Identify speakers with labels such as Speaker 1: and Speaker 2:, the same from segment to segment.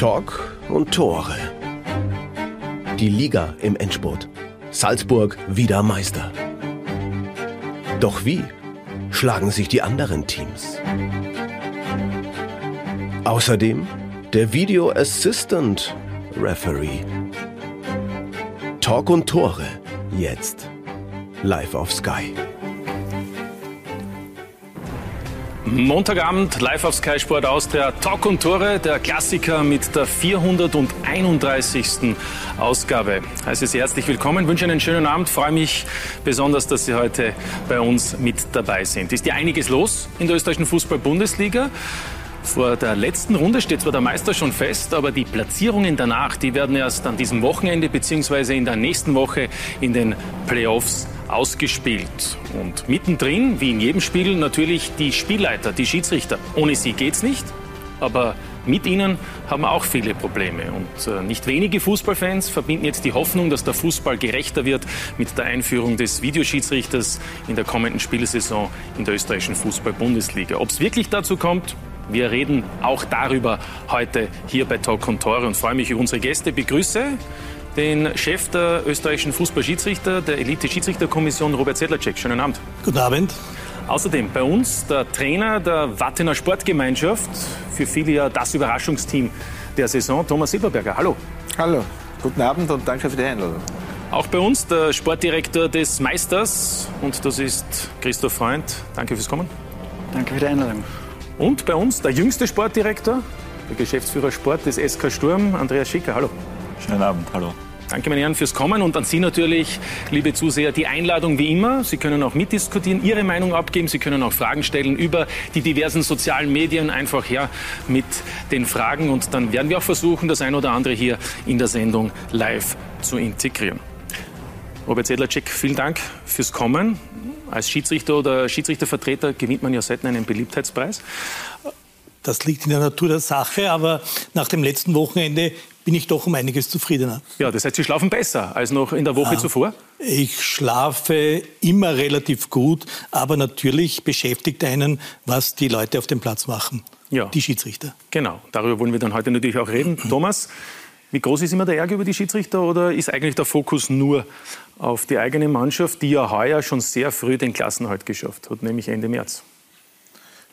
Speaker 1: Talk und Tore. Die Liga im Endspurt. Salzburg wieder Meister. Doch wie schlagen sich die anderen Teams? Außerdem der Video Assistant Referee. Talk und Tore. Jetzt. Live auf Sky.
Speaker 2: Montagabend live auf Sky Sport Austria. Talk und Tore, der Klassiker mit der 431. Ausgabe. Heiße Sie herzlich willkommen, wünsche einen schönen Abend, freue mich besonders, dass Sie heute bei uns mit dabei sind. Ist ja einiges los in der österreichischen Fußball-Bundesliga. Vor der letzten Runde steht zwar der Meister schon fest, aber die Platzierungen danach, die werden erst an diesem Wochenende bzw. in der nächsten Woche in den Playoffs ausgespielt. Und mittendrin, wie in jedem Spiel, natürlich die Spielleiter, die Schiedsrichter. Ohne sie geht's nicht, aber mit ihnen haben auch viele Probleme. Und äh, nicht wenige Fußballfans verbinden jetzt die Hoffnung, dass der Fußball gerechter wird mit der Einführung des Videoschiedsrichters in der kommenden Spielsaison in der österreichischen Fußball-Bundesliga. Ob es wirklich dazu kommt, wir reden auch darüber heute hier bei Talk und Tore und freue mich über unsere Gäste. Begrüße den Chef der österreichischen Fußballschiedsrichter, der Elite-Schiedsrichterkommission, Robert Sedlacek. Schönen Abend.
Speaker 3: Guten Abend.
Speaker 2: Außerdem bei uns der Trainer der Wattener Sportgemeinschaft, für viele ja das Überraschungsteam der Saison, Thomas Silberberger. Hallo.
Speaker 4: Hallo, guten Abend und danke für die Einladung.
Speaker 2: Auch bei uns der Sportdirektor des Meisters und das ist Christoph Freund. Danke fürs Kommen.
Speaker 5: Danke für die Einladung.
Speaker 2: Und bei uns der jüngste Sportdirektor, der Geschäftsführer Sport des SK Sturm, Andreas Schicker. Hallo.
Speaker 6: Schönen Abend, hallo.
Speaker 2: Danke, meine Herren, fürs Kommen und an Sie natürlich, liebe Zuseher, die Einladung wie immer. Sie können auch mitdiskutieren, Ihre Meinung abgeben. Sie können auch Fragen stellen über die diversen sozialen Medien. Einfach her mit den Fragen und dann werden wir auch versuchen, das ein oder andere hier in der Sendung live zu integrieren. Robert Sedlacek, vielen Dank fürs Kommen. Als Schiedsrichter oder Schiedsrichtervertreter gewinnt man ja selten einen Beliebtheitspreis.
Speaker 3: Das liegt in der Natur der Sache, aber nach dem letzten Wochenende bin ich doch um einiges zufriedener.
Speaker 2: Ja, das heißt, Sie schlafen besser als noch in der Woche ja, zuvor?
Speaker 3: Ich schlafe immer relativ gut, aber natürlich beschäftigt einen, was die Leute auf dem Platz machen. Ja. Die Schiedsrichter.
Speaker 2: Genau, darüber wollen wir dann heute natürlich auch reden. Thomas, wie groß ist immer der Ärger über die Schiedsrichter oder ist eigentlich der Fokus nur auf die eigene Mannschaft, die ja heuer schon sehr früh den Klassenhalt geschafft hat, nämlich Ende März?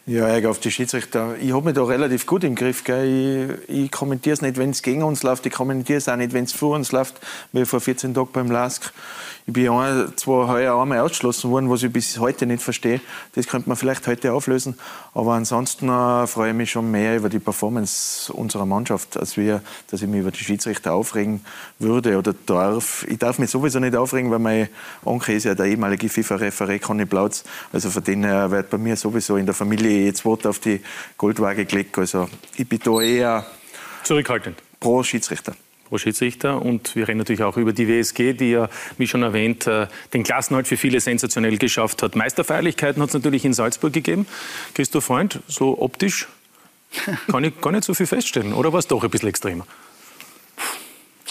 Speaker 4: Ja, Ärger auf die Schiedsrichter. Ich habe mich da relativ gut im Griff. Gell. Ich, ich kommentiere es nicht, wenn es gegen uns läuft. Ich kommentiere es auch nicht, wenn es vor uns läuft, wie vor 14 Tagen beim LASK. Ich bin ein, zwar heuer einmal ausgeschlossen worden, was ich bis heute nicht verstehe. Das könnte man vielleicht heute auflösen. Aber ansonsten äh, freue ich mich schon mehr über die Performance unserer Mannschaft, als wir, dass ich mich über die Schiedsrichter aufregen würde oder darf. Ich darf mich sowieso nicht aufregen, weil mein Onkel ist ja der ehemalige FIFA-Referent Conny Plautz. Also von denen her wird bei mir sowieso in der Familie jetzt Wort auf die Goldwaage gelegt. Also ich bin da eher
Speaker 2: zurückhaltend
Speaker 4: pro Schiedsrichter
Speaker 2: pro Schiedsrichter. Und wir reden natürlich auch über die WSG, die ja, wie schon erwähnt, äh, den Klassenhalt für viele sensationell geschafft hat. Meisterfeierlichkeiten hat es natürlich in Salzburg gegeben. Christoph Freund, so optisch kann ich gar nicht so viel feststellen. Oder war es doch ein bisschen extremer?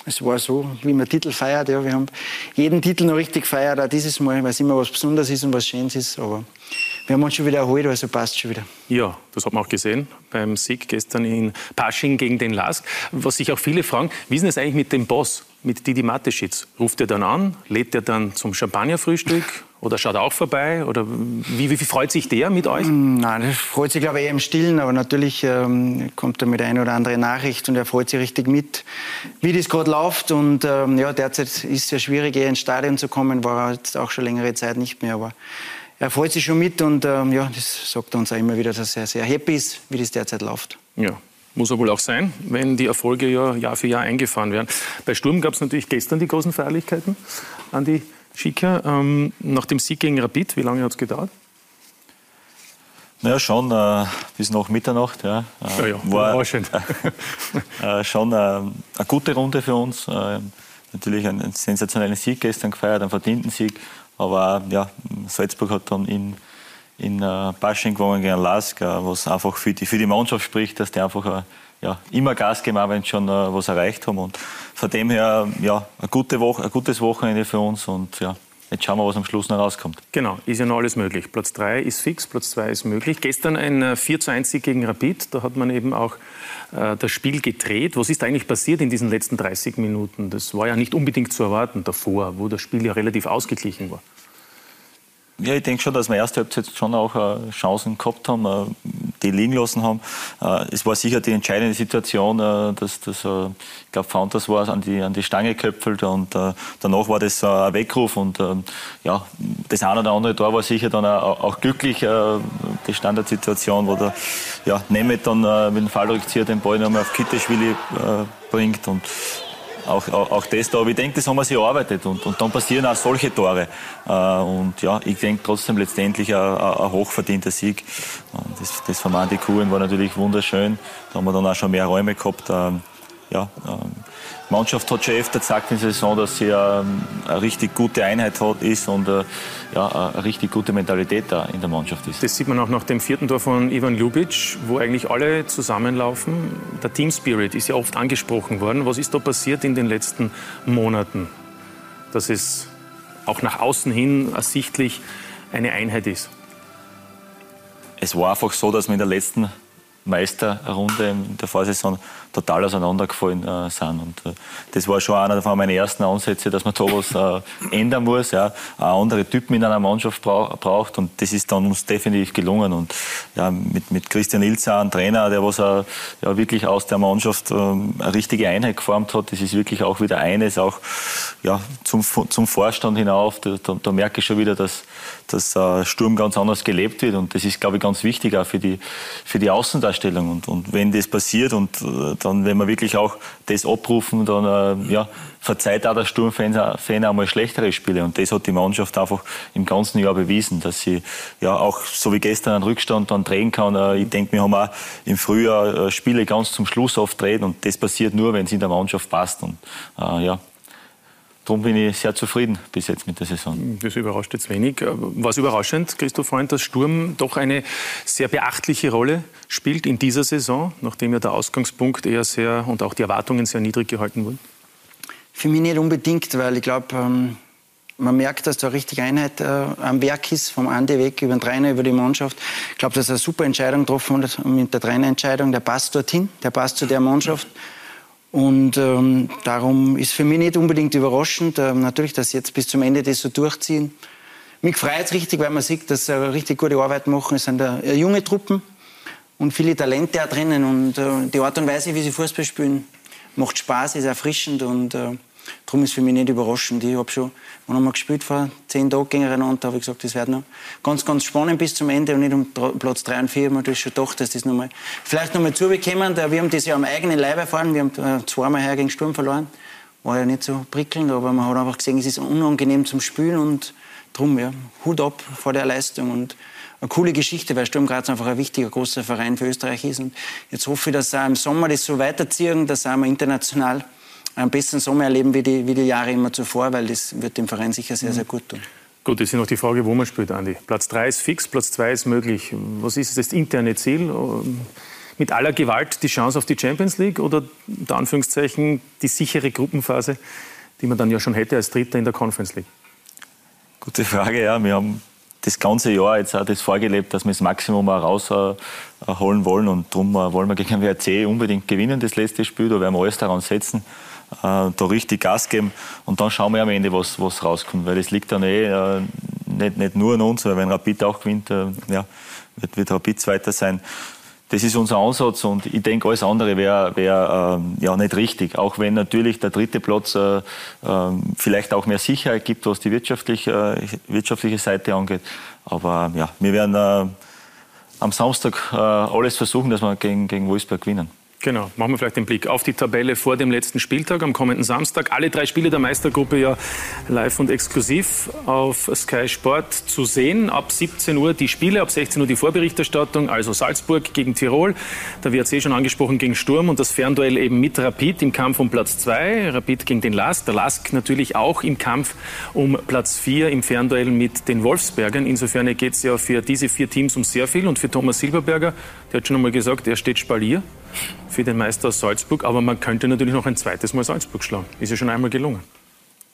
Speaker 5: Es war so, wie man Titel feiert. Ja, wir haben jeden Titel noch richtig gefeiert, auch dieses Mal, weil es immer was Besonderes ist und was Schönes ist. Aber wir haben uns schon wieder erholt, also passt schon wieder.
Speaker 2: Ja, das hat man auch gesehen beim Sieg gestern in Pasching gegen den Lask. Was sich auch viele fragen, wie ist denn das eigentlich mit dem Boss, mit Didi Mateschitz? Ruft er dann an, lädt er dann zum Champagnerfrühstück oder schaut er auch vorbei? Oder wie, wie, wie, freut sich der mit euch?
Speaker 5: Mm, nein, der freut sich, glaube ich, eher im Stillen. Aber natürlich ähm, kommt er mit einer oder anderen Nachricht und er freut sich richtig mit, wie das gerade läuft. Und ähm, ja, derzeit ist es ja schwierig, eher ins Stadion zu kommen. War jetzt auch schon längere Zeit nicht mehr. Aber er freut sich schon mit und ähm, ja, das sagt er uns auch immer wieder, dass er sehr happy ist, wie das derzeit läuft.
Speaker 2: Ja. Muss er wohl auch sein, wenn die Erfolge ja Jahr für Jahr eingefahren werden. Bei Sturm gab es natürlich gestern die großen Feierlichkeiten. Andi Schicker, ähm, nach dem Sieg gegen Rapid, wie lange hat es gedauert?
Speaker 6: Naja, schon äh, bis nach Mitternacht. Ja.
Speaker 2: Äh, ja, ja, war, war schön.
Speaker 6: äh, schon äh, eine gute Runde für uns. Äh, natürlich einen sensationellen Sieg gestern gefeiert, einen verdienten Sieg. Aber ja, Salzburg hat dann in, in uh, Basching gewonnen gegen Lask, uh, was einfach für die, für die Mannschaft spricht, dass die einfach uh, ja, immer Gas geben, auch wenn sie schon was erreicht haben. Und von dem her ja, eine gute Woche, ein gutes Wochenende für uns. Und, ja. Jetzt schauen wir, was am Schluss noch rauskommt.
Speaker 2: Genau, ist ja noch alles möglich. Platz 3 ist fix, Platz 2 ist möglich. Gestern ein 4 äh, zu 1 Sieg gegen Rapid, da hat man eben auch äh, das Spiel gedreht. Was ist eigentlich passiert in diesen letzten 30 Minuten? Das war ja nicht unbedingt zu erwarten davor, wo das Spiel ja relativ ausgeglichen war.
Speaker 6: Ja, ich denke schon, dass wir erste Halbzeit schon auch äh, Chancen gehabt haben, äh, die liegen lassen haben. Äh, es war sicher die entscheidende Situation, dass, dass ich glaube, Founders war an die, an die Stange geköpfelt und danach war das ein Weckruf und ja, das eine oder andere Tor war sicher dann auch, auch glücklich, die Standardsituation, wo der ja, Nemeth dann mit dem Fallrückzieher den Ball nochmal auf Kitteschwili bringt und auch, auch, auch das da. Aber ich denke, das haben wir sich erarbeitet und, und dann passieren auch solche Tore. Äh, und ja, ich denke trotzdem letztendlich ein, ein hochverdienter Sieg. Das, das Mandy Kuhn war natürlich wunderschön. Da haben wir dann auch schon mehr Räume gehabt. Ja, ähm, die Mannschaft hat schon öfter gesagt in der Saison, dass sie ähm, eine richtig gute Einheit hat, ist und äh, ja, eine richtig gute Mentalität da in der Mannschaft ist.
Speaker 2: Das sieht man auch nach dem vierten Tor von Ivan Ljubic, wo eigentlich alle zusammenlaufen. Der Team Spirit ist ja oft angesprochen worden. Was ist da passiert in den letzten Monaten, dass es auch nach außen hin ersichtlich eine Einheit ist?
Speaker 6: Es war einfach so, dass wir in der letzten Meisterrunde in der Vorsaison total auseinandergefallen äh, sind. Und äh, das war schon einer von meinen ersten Ansätze, dass man da was äh, ändern muss, ja, auch andere Typen in einer Mannschaft bra braucht. Und das ist dann uns definitiv gelungen. Und ja, mit, mit Christian Ilzer, ein Trainer, der was äh, ja, wirklich aus der Mannschaft ähm, eine richtige Einheit geformt hat, das ist wirklich auch wieder eines, auch ja, zum, zum Vorstand hinauf. Da, da, da merke ich schon wieder, dass, dass äh, Sturm ganz anders gelebt wird. Und das ist, glaube ich, ganz wichtig auch für die, für die Außendarstellung. Und, und wenn das passiert und äh, dann, wenn wir wirklich auch das abrufen, dann äh, ja, verzeiht auch der Sturmfan einmal schlechtere Spiele. Und das hat die Mannschaft einfach im ganzen Jahr bewiesen, dass sie ja auch so wie gestern einen Rückstand dann drehen kann. Äh, ich denke, wir haben auch im Frühjahr Spiele ganz zum Schluss oft drehen und das passiert nur, wenn es in der Mannschaft passt. Und ja, Darum bin ich sehr zufrieden bis jetzt mit der Saison.
Speaker 2: Das überrascht jetzt wenig. Was überraschend, Christoph Freund, dass Sturm doch eine sehr beachtliche Rolle spielt in dieser Saison, nachdem ja der Ausgangspunkt eher sehr und auch die Erwartungen sehr niedrig gehalten wurden?
Speaker 5: Für mich nicht unbedingt, weil ich glaube, ähm, man merkt, dass da richtig Einheit äh, am Werk ist, vom Ande weg über den Trainer, über die Mannschaft. Ich glaube, dass er eine super Entscheidung getroffen hat mit der Trainerentscheidung. Der passt dorthin, der passt zu der Mannschaft. Und ähm, darum ist für mich nicht unbedingt überraschend, ähm, natürlich, dass sie jetzt bis zum Ende das so durchziehen. Mich freut es richtig, weil man sieht, dass sie eine richtig gute Arbeit machen. Es sind äh, junge Truppen und viele Talente auch drinnen. Und äh, die Art und Weise, wie sie Fußball spielen, macht Spaß, ist erfrischend und äh, Darum ist für mich nicht überraschend. Ich habe schon, wann haben wir gespielt vor zehn Tagen gegeneinander, habe ich gesagt, das wird noch ganz, ganz spannend bis zum Ende und nicht um Platz 3 und 4. Ich habe schon gedacht, dass das noch mal, vielleicht noch mal zubekommen. Wir haben das ja am eigenen Leib erfahren. Wir haben äh, zweimal her gegen Sturm verloren. War ja nicht so prickelnd, aber man hat einfach gesehen, es ist unangenehm zum Spielen und darum, ja, Hut ab vor der Leistung und eine coole Geschichte, weil Sturm Graz einfach ein wichtiger, großer Verein für Österreich ist. Und jetzt hoffe ich, dass sie im Sommer das so weiterziehen, dass wir international einen besseren Sommer erleben wie die, wie die Jahre immer zuvor, weil das wird dem Verein sicher sehr, sehr gut tun.
Speaker 2: Gut, jetzt ist noch die Frage, wo man spielt, Andi. Platz 3 ist fix, Platz 2 ist möglich. Was ist das interne Ziel? Mit aller Gewalt die Chance auf die Champions League oder unter Anführungszeichen die sichere Gruppenphase, die man dann ja schon hätte als Dritter in der Conference League?
Speaker 6: Gute Frage, ja. Wir haben das ganze Jahr jetzt auch das vorgelebt, dass wir das Maximum auch rausholen wollen. Und darum äh, wollen wir gegen WRC unbedingt gewinnen, das letzte Spiel. Da werden wir alles daran setzen äh, da richtig Gas geben und dann schauen wir am Ende, was, was rauskommt. Weil das liegt dann eh äh, nicht, nicht nur an uns, weil wenn Rapid auch gewinnt, äh, ja, wird, wird Rapid Zweiter sein. Das ist unser Ansatz und ich denke, alles andere wäre wär, äh, ja nicht richtig. Auch wenn natürlich der dritte Platz äh, äh, vielleicht auch mehr Sicherheit gibt, was die wirtschaftliche, äh, wirtschaftliche Seite angeht. Aber ja, wir werden äh, am Samstag äh, alles versuchen, dass wir gegen, gegen Wolfsburg gewinnen.
Speaker 2: Genau, machen wir vielleicht den Blick auf die Tabelle vor dem letzten Spieltag am kommenden Samstag. Alle drei Spiele der Meistergruppe ja live und exklusiv auf Sky Sport zu sehen. Ab 17 Uhr die Spiele, ab 16 Uhr die Vorberichterstattung, also Salzburg gegen Tirol, der WRC schon angesprochen gegen Sturm und das Fernduell eben mit Rapid im Kampf um Platz 2, Rapid gegen den Lask, der Lask natürlich auch im Kampf um Platz 4 im Fernduell mit den Wolfsbergern. Insofern geht es ja für diese vier Teams um sehr viel und für Thomas Silberberger, der hat schon einmal gesagt, er steht Spalier für den Meister aus Salzburg. Aber man könnte natürlich noch ein zweites Mal Salzburg schlagen. Ist ja schon einmal gelungen.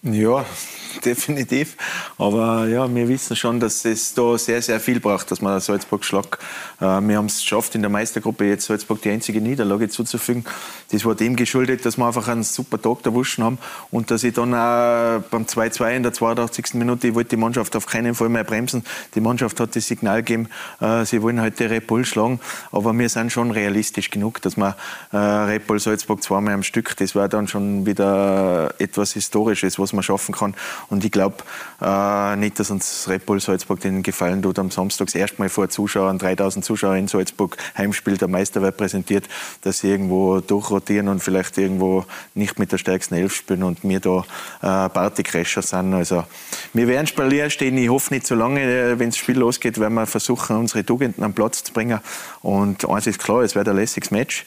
Speaker 4: Ja, definitiv. Aber ja, wir wissen schon, dass es da sehr, sehr viel braucht, dass man Salzburg schlägt. Äh, wir haben es geschafft, in der Meistergruppe jetzt Salzburg die einzige Niederlage zuzufügen. Das war dem geschuldet, dass wir einfach einen super Tag erwuschen haben und dass ich dann auch beim 2-2 in der 82. Minute, ich wollte die Mannschaft auf keinen Fall mehr bremsen. Die Mannschaft hat das Signal gegeben, äh, sie wollen heute Red Bull schlagen. Aber wir sind schon realistisch genug, dass wir äh, Red Bull Salzburg zweimal am Stück, das war dann schon wieder etwas Historisches, was man schaffen kann. Und ich glaube äh, nicht, dass uns Red Bull Salzburg den Gefallen tut, am Samstag das erste Mal vor Zuschauern, 3000 Zuschauer in Salzburg, Heimspiel der Meisterwelt präsentiert, dass sie irgendwo durchrotieren und vielleicht irgendwo nicht mit der stärksten Elf spielen und wir da äh, Partycrasher sind. Also, wir werden Spalier stehen. Ich hoffe nicht so lange, äh, wenn das Spiel losgeht, werden wir versuchen, unsere Tugenden am Platz zu bringen. Und eins ist klar, es wird ein lässiges Match.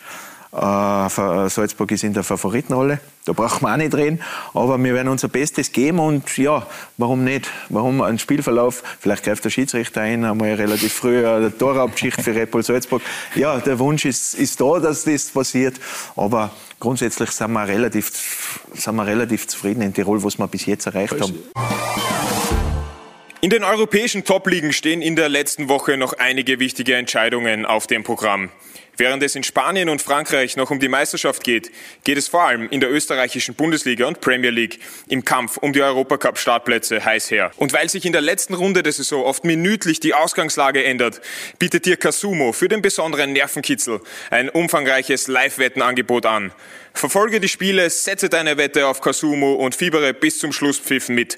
Speaker 4: Äh, Salzburg ist in der Favoritenrolle. Da brauchen wir auch nicht reden. Aber wir werden unser Bestes geben. Und ja, warum nicht? Warum ein Spielverlauf? Vielleicht greift der Schiedsrichter ein, einmal relativ früh eine Torabschicht für Red Bull Salzburg. Ja, der Wunsch ist, ist da, dass das passiert. Aber grundsätzlich sind wir relativ, sind wir relativ zufrieden in Tirol, was wir bis jetzt erreicht haben.
Speaker 7: In den europäischen Top-Ligen stehen in der letzten Woche noch einige wichtige Entscheidungen auf dem Programm. Während es in Spanien und Frankreich noch um die Meisterschaft geht, geht es vor allem in der österreichischen Bundesliga und Premier League im Kampf um die Europacup-Startplätze heiß her. Und weil sich in der letzten Runde der Saison oft minütlich die Ausgangslage ändert, bietet dir Casumo für den besonderen Nervenkitzel ein umfangreiches Live-Wettenangebot an. Verfolge die Spiele, setze deine Wette auf Casumo und fiebere bis zum Schlusspfiff mit.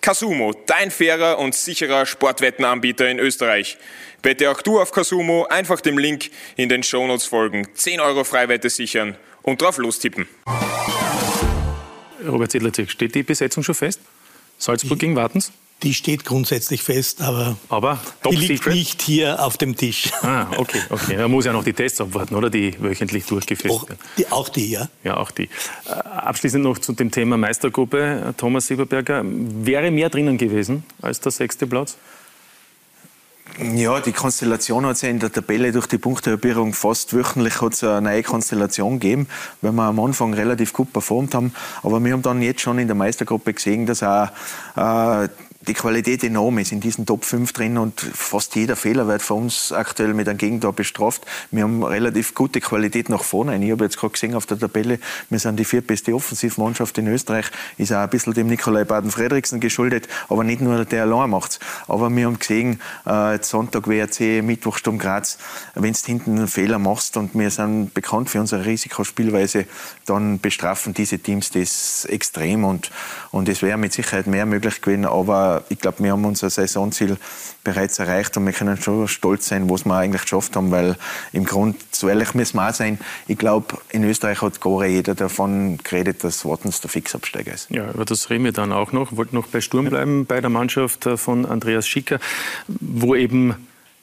Speaker 7: Casumo, dein fairer und sicherer Sportwettenanbieter in Österreich. Wette auch du auf Casumo, einfach dem Link in den Shownotes folgen, 10 Euro Freiwette sichern und drauf lostippen.
Speaker 2: Robert Zedlacek, steht die Besetzung schon fest? Salzburg gegen Wartens?
Speaker 3: Die steht grundsätzlich fest, aber,
Speaker 2: aber
Speaker 3: die liegt secret? nicht hier auf dem Tisch.
Speaker 2: Ah, okay, okay. Man muss ja noch die Tests abwarten, oder? Die wöchentlich durchgeführt
Speaker 3: werden. Auch die, auch die, ja.
Speaker 2: Ja, auch die. Äh, abschließend noch zu dem Thema Meistergruppe. Thomas Sieberberger, wäre mehr drinnen gewesen als der sechste Platz?
Speaker 4: Ja, die Konstellation hat sich in der Tabelle durch die Punktehalbierung fast wöchentlich hat eine neue Konstellation gegeben, weil wir am Anfang relativ gut performt haben. Aber wir haben dann jetzt schon in der Meistergruppe gesehen, dass auch äh, die Qualität enorm ist in diesen Top 5 drin und fast jeder Fehler wird für uns aktuell mit einem Gegentor bestraft. Wir haben relativ gute Qualität nach vorne. Ich habe jetzt gerade gesehen auf der Tabelle, wir sind die viertbeste Offensivmannschaft in Österreich. Ist auch ein bisschen dem Nikolai Baden-Fredriksen geschuldet, aber nicht nur der allein macht's. Aber wir haben gesehen, äh, Sonntag WRC, Mittwoch Sturm Graz, wenn du hinten einen Fehler machst und wir sind bekannt für unsere Risikospielweise, dann bestrafen diese Teams das extrem und, und es wäre mit Sicherheit mehr möglich gewesen, aber ich glaube, wir haben unser Saisonziel bereits erreicht und wir können schon stolz sein, was wir eigentlich geschafft haben, weil im Grund, so ehrlich müssen wir auch sein, ich glaube, in Österreich hat gar jeder davon geredet, dass Wattens der Fixabsteiger ist.
Speaker 2: Ja, über das reden wir dann auch noch. Ich wollte noch bei Sturm bleiben, bei der Mannschaft äh, von Andreas Schicker, wo eben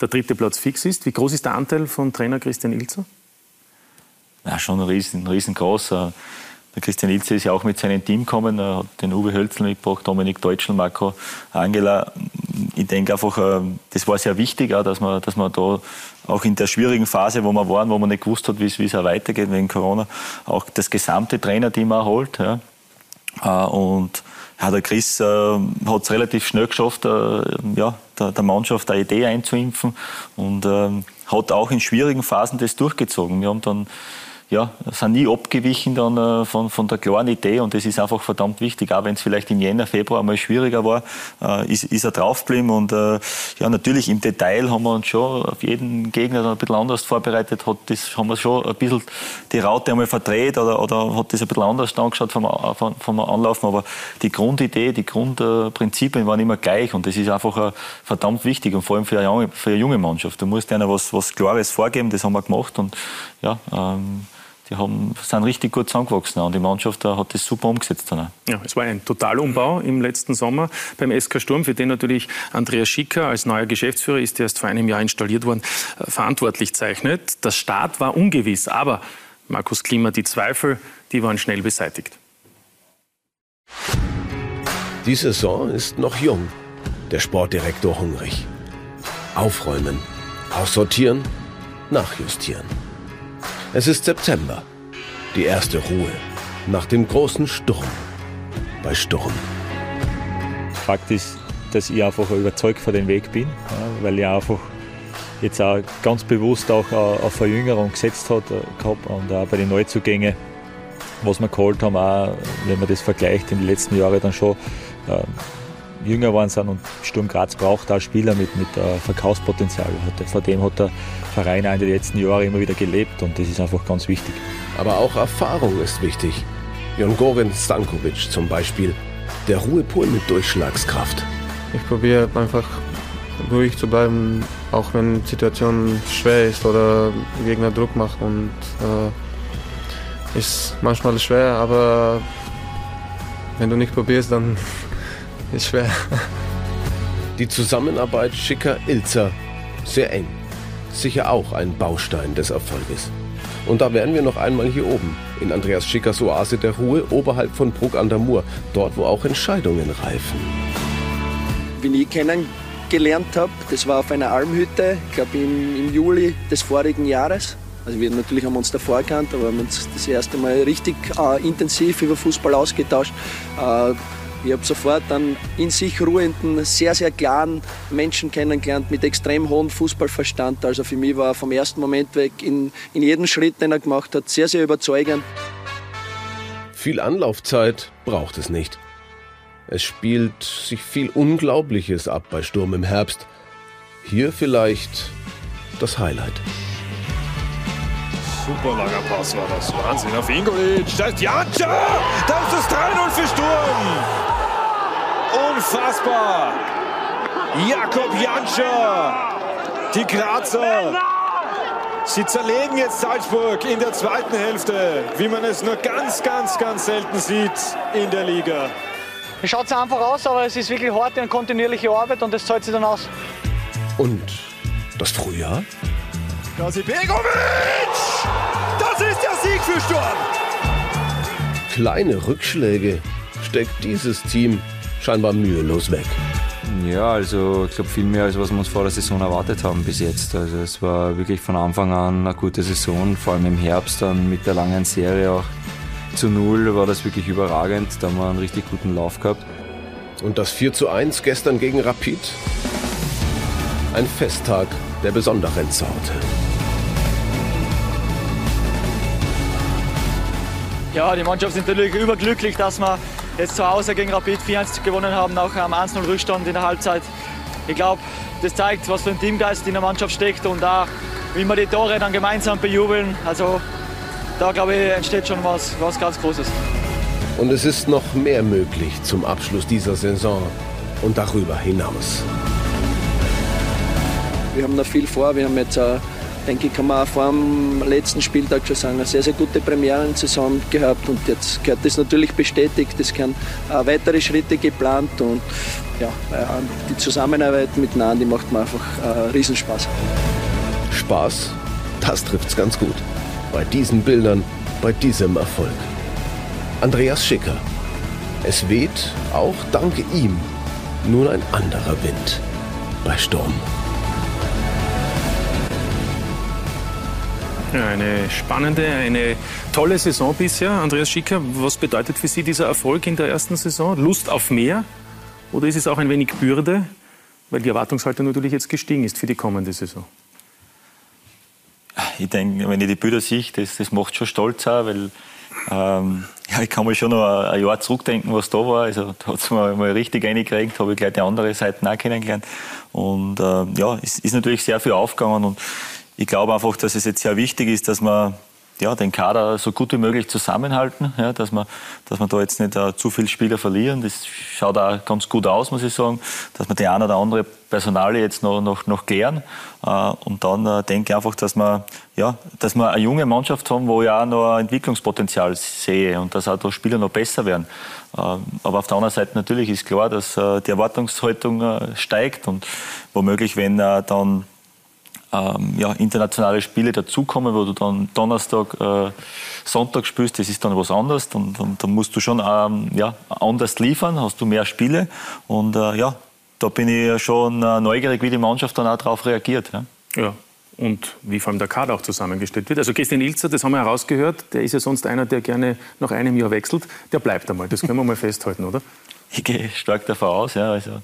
Speaker 2: der dritte Platz fix ist. Wie groß ist der Anteil von Trainer Christian Ilzer?
Speaker 6: Ja, schon riesen, riesengroß. Der Christian Ilze ist ja auch mit seinem Team gekommen, er hat den Uwe Hölzl mitgebracht, Dominik Deutschl, Marco Angela. Ich denke einfach, äh, das war sehr wichtig, dass man, dass man da auch in der schwierigen Phase, wo wir waren, wo man nicht gewusst hat, wie es, weitergeht wegen Corona, auch das gesamte Trainerteam erholt. Ja. Äh, und ja, der Chris äh, hat es relativ schnell geschafft, äh, ja, der, der, Mannschaft eine Idee einzuimpfen und äh, hat auch in schwierigen Phasen das durchgezogen. Wir haben dann ja, sind nie abgewichen dann äh, von, von der klaren Idee und das ist einfach verdammt wichtig, auch wenn es vielleicht im Jänner, Februar mal schwieriger war, äh, ist, ist er draufgeblieben und äh, ja, natürlich im Detail haben wir uns schon auf jeden Gegner ein bisschen anders vorbereitet, hat das, haben wir schon ein bisschen die Raute einmal verdreht oder, oder hat das ein bisschen anders angeschaut vom, vom, vom Anlaufen, aber die Grundidee, die Grundprinzipien waren immer gleich und das ist einfach verdammt wichtig und vor allem für eine junge, für eine junge Mannschaft. Du musst einer was, was Klares vorgeben, das haben wir gemacht und ja, ähm, die haben, sind richtig gut zusammengewachsen und die Mannschaft hat das super umgesetzt. Dann.
Speaker 2: Ja, es war ein Totalumbau im letzten Sommer beim SK Sturm, für den natürlich Andreas Schicker als neuer Geschäftsführer, ist erst vor einem Jahr installiert worden, äh, verantwortlich zeichnet. Der Start war ungewiss, aber Markus Klima, die Zweifel, die waren schnell beseitigt.
Speaker 1: Die Saison ist noch jung, der Sportdirektor hungrig. Aufräumen, aussortieren, nachjustieren. Es ist September. Die erste Ruhe nach dem großen Sturm bei Sturm.
Speaker 6: Fakt ist, dass ich einfach überzeugt von dem Weg bin, weil ich einfach jetzt auch ganz bewusst auch auf Verjüngerung gesetzt äh, gehabt und auch bei den Neuzugängen, was wir geholt haben, auch wenn man das vergleicht in den letzten Jahren dann schon äh, jünger geworden sind und Sturm Graz braucht auch Spieler mit, mit äh, Verkaufspotenzial. Von dem hat der Verein in den letzten Jahren immer wieder gelebt und das ist einfach ganz wichtig.
Speaker 1: Aber auch Erfahrung ist wichtig. Jon Goran Stankovic zum Beispiel, der Ruhepol mit Durchschlagskraft.
Speaker 8: Ich probiere einfach ruhig zu bleiben, auch wenn die Situation schwer ist oder Gegner Druck macht und äh, ist manchmal schwer, aber wenn du nicht probierst, dann ist schwer.
Speaker 1: Die Zusammenarbeit Schicker Ilzer sehr eng. Sicher auch ein Baustein des Erfolges. Und da wären wir noch einmal hier oben, in Andreas Schickers Oase der Ruhe, oberhalb von Bruck an der Mur, dort wo auch Entscheidungen reifen.
Speaker 9: Wie ich kennengelernt habe, das war auf einer Almhütte, ich glaube im, im Juli des vorigen Jahres. Also wir natürlich haben uns davor gekannt, aber wir haben uns das erste Mal richtig äh, intensiv über Fußball ausgetauscht. Äh, ich habe sofort einen in sich ruhenden, sehr, sehr klaren Menschen kennengelernt mit extrem hohem Fußballverstand. Also für mich war vom ersten Moment weg in, in jedem Schritt, den er gemacht hat, sehr, sehr überzeugend.
Speaker 1: Viel Anlaufzeit braucht es nicht. Es spielt sich viel Unglaubliches ab bei Sturm im Herbst. Hier vielleicht das Highlight.
Speaker 10: Super langer Pass war das. Wahnsinn auf Ingolic. Da ist Janca! Da ist das 3-0 für Sturm! Unfassbar! Jakob Janscher, die Grazer. Sie zerlegen jetzt Salzburg in der zweiten Hälfte, wie man es nur ganz, ganz, ganz selten sieht in der Liga.
Speaker 11: Es schaut einfach aus, aber es ist wirklich harte und kontinuierliche Arbeit und das zahlt sich dann aus.
Speaker 1: Und das Frühjahr?
Speaker 10: Kasi Begovic! Das ist der Sieg für Sturm!
Speaker 1: Kleine Rückschläge steckt dieses Team scheinbar mühelos weg.
Speaker 12: Ja, also ich glaube viel mehr, als was wir uns vor der Saison erwartet haben bis jetzt. Also es war wirklich von Anfang an eine gute Saison, vor allem im Herbst dann mit der langen Serie auch zu Null war das wirklich überragend. Da haben wir einen richtig guten Lauf gehabt.
Speaker 1: Und das 4 zu 1 gestern gegen Rapid? Ein Festtag der besonderen Sorte.
Speaker 11: Ja, die Mannschaft sind natürlich überglücklich, dass wir jetzt zu Hause gegen Rapid 4-1 gewonnen haben, nach einem 1-0 Rückstand in der Halbzeit. Ich glaube, das zeigt, was für ein Teamgeist in der Mannschaft steckt und da, wie wir die Tore dann gemeinsam bejubeln. Also da glaube ich, entsteht schon was, was ganz Großes.
Speaker 1: Und es ist noch mehr möglich zum Abschluss dieser Saison und darüber hinaus.
Speaker 9: Wir haben noch viel vor. Wir haben jetzt äh, denke ich, kann man auch vor dem letzten Spieltag schon sagen, eine sehr, sehr gute Premierensaison gehabt und jetzt gehört das natürlich bestätigt. Es werden weitere Schritte geplant und ja, äh, die Zusammenarbeit mit Nandi macht mir einfach äh, Riesenspaß.
Speaker 1: Spaß, das trifft es ganz gut. Bei diesen Bildern, bei diesem Erfolg. Andreas Schicker. Es weht, auch dank ihm, nun ein anderer Wind bei Sturm.
Speaker 2: Eine spannende, eine tolle Saison bisher. Andreas Schicker, was bedeutet für Sie dieser Erfolg in der ersten Saison? Lust auf mehr? Oder ist es auch ein wenig Bürde, weil die Erwartungshaltung natürlich jetzt gestiegen ist für die kommende Saison?
Speaker 6: Ich denke, wenn ich die Bilder sehe, das, das macht schon stolz auch, weil ähm, ja, ich kann mir schon noch ein Jahr zurückdenken, was da war. Also da hat es mir mal richtig reingekriegt, habe ich gleich die andere Seite auch kennengelernt. Und äh, ja, es ist natürlich sehr viel aufgegangen und ich glaube einfach, dass es jetzt sehr wichtig ist, dass man ja, den Kader so gut wie möglich zusammenhalten, ja, dass, wir, dass wir da jetzt nicht uh, zu viele Spieler verlieren. Das schaut auch ganz gut aus, muss ich sagen, dass wir die eine oder andere Personale jetzt noch, noch, noch klären. Uh, und dann uh, denke ich einfach, dass wir, ja, dass wir eine junge Mannschaft haben, wo ich auch noch Entwicklungspotenzial sehe und dass auch die Spieler noch besser werden. aber auf der anderen Seite natürlich ist klar, dass die Erwartungshaltung steigt und womöglich, wenn dann ähm, ja, internationale Spiele dazukommen, wo du dann Donnerstag, äh, Sonntag spielst, das ist dann was anderes. Und, und dann musst du schon ähm, ja, anders liefern, hast du mehr Spiele. Und äh, ja, da bin ich schon äh, neugierig, wie die Mannschaft dann auch darauf reagiert. Ja.
Speaker 2: ja. Und wie vor allem der Kader auch zusammengestellt wird. Also Christian Ilzer, das haben wir herausgehört, der ist ja sonst einer, der gerne nach einem Jahr wechselt. Der bleibt einmal, das können wir mal festhalten, oder?
Speaker 6: Ich gehe stark davon aus. Ja, also,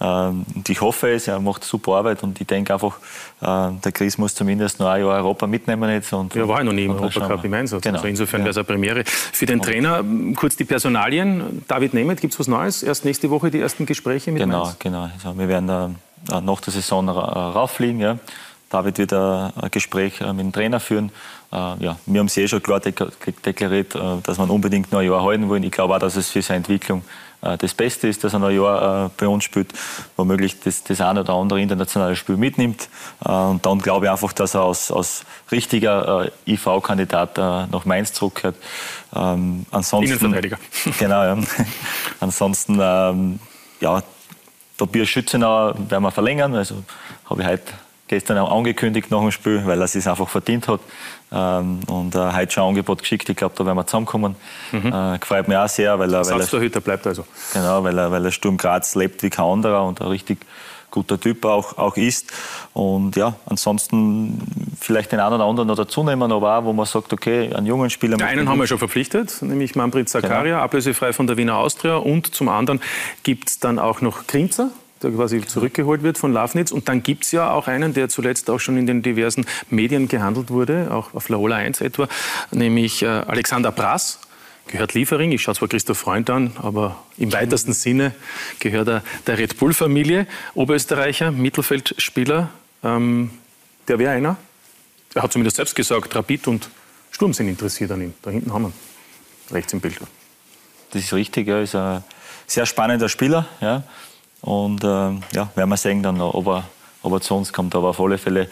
Speaker 6: ähm, und ich hoffe es, er macht super Arbeit und ich denke einfach, äh, der Chris muss zumindest noch ein Jahr Europa mitnehmen jetzt. Und,
Speaker 2: ja, war ja noch nie im Europacup im Einsatz. Genau. Also insofern ja. wäre es eine Premiere. Für den Trainer kurz die Personalien. David Nemeth, gibt es was Neues? Erst nächste Woche die ersten Gespräche mit
Speaker 6: Genau, Mainz? genau. Also wir werden da nach der Saison rauffliegen. Ja. David wird ein Gespräch äh, mit dem Trainer führen. Äh, ja, wir haben es eh schon klar deklariert, dass wir unbedingt noch ein Jahr halten wollen. Ich glaube auch, dass es für seine Entwicklung äh, das Beste ist, dass er ein Jahr äh, bei uns spielt, womöglich das, das eine oder andere internationale Spiel mitnimmt. Äh, und dann glaube ich einfach, dass er als, als richtiger IV-Kandidat nach Mainz zurückkehrt.
Speaker 2: Ähm, ansonsten, Innenverteidiger.
Speaker 6: Genau, ja. ansonsten, ähm, ja, Tobias Schützenauer werden wir verlängern. Also habe ich heute gestern auch angekündigt nach dem Spiel, weil er es einfach verdient hat. Ähm, und äh, heute schon ein Angebot geschickt. Ich glaube, da werden wir zusammenkommen. Mhm. Äh, gefällt mir auch sehr, weil er.
Speaker 2: Weil er bleibt also.
Speaker 6: Genau, weil er, weil er Sturm Graz lebt wie kein anderer und ein richtig guter Typ auch, auch ist. Und ja, ansonsten vielleicht den einen oder anderen noch dazu nehmen, aber auch, wo man sagt, okay, einen jungen Spieler.
Speaker 2: Den einen haben wir schon verpflichtet, nämlich Manfred Zakaria, genau. ablösefrei von der Wiener Austria. Und zum anderen gibt es dann auch noch Grinzer, der quasi zurückgeholt wird von Lafnitz. Und dann gibt es ja auch einen, der zuletzt auch schon in den diversen Medien gehandelt wurde, auch auf Laola 1 etwa, nämlich äh, Alexander Brass. Gehört Liefering, ich schaue zwar Christoph Freund an, aber im weitesten Sinne gehört er der Red Bull-Familie. Oberösterreicher, Mittelfeldspieler, ähm, der wäre einer. Er hat zumindest selbst gesagt, Rapid und Sturm sind interessiert an ihm. Da hinten haben wir ihn, rechts im Bild.
Speaker 6: Das ist richtig, er ist ein sehr spannender Spieler. Ja. Und äh, ja, werden wir sehen dann, ob er, ob er zu uns kommt. Aber auf alle Fälle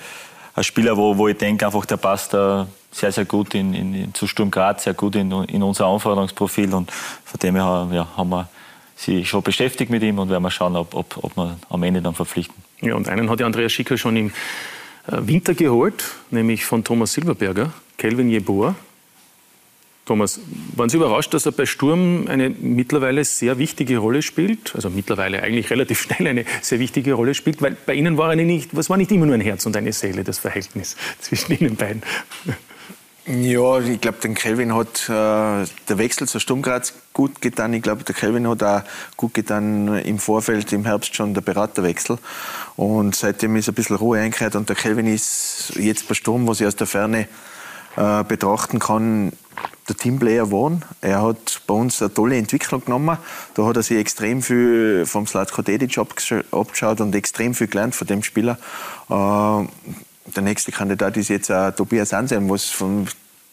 Speaker 6: ein Spieler, wo, wo ich denke, einfach der passt äh, sehr, sehr gut in, in, zu Sturm Graz, sehr gut in, in unser Anforderungsprofil. Und von dem her ja, haben wir sich schon beschäftigt mit ihm und werden wir schauen, ob, ob, ob wir am Ende dann verpflichten.
Speaker 2: Ja, und einen hat ja Andreas Schicker schon im äh, Winter geholt, nämlich von Thomas Silberberger, Kelvin Jeboa. Thomas, waren Sie überrascht, dass er bei Sturm eine mittlerweile sehr wichtige Rolle spielt? Also mittlerweile eigentlich relativ schnell eine sehr wichtige Rolle spielt, weil bei Ihnen war er nicht, was war nicht immer nur ein Herz und eine Seele, das Verhältnis zwischen Ihnen beiden.
Speaker 4: Ja, ich glaube, den Kelvin hat äh, der Wechsel zu Sturm Graz gut getan. Ich glaube, der Kelvin hat auch gut getan im Vorfeld, im Herbst schon der Beraterwechsel. Und seitdem ist ein bisschen Ruhe eingekehrt und der Kelvin ist jetzt bei Sturm, was ich aus der Ferne äh, betrachten kann, der Teamplayer geworden. Er hat bei uns eine tolle Entwicklung genommen. Da hat er sich extrem viel vom Slatko Dedic abgeschaut und extrem viel gelernt von dem Spieler. Äh, der nächste Kandidat ist jetzt äh, Tobias Anselm, was von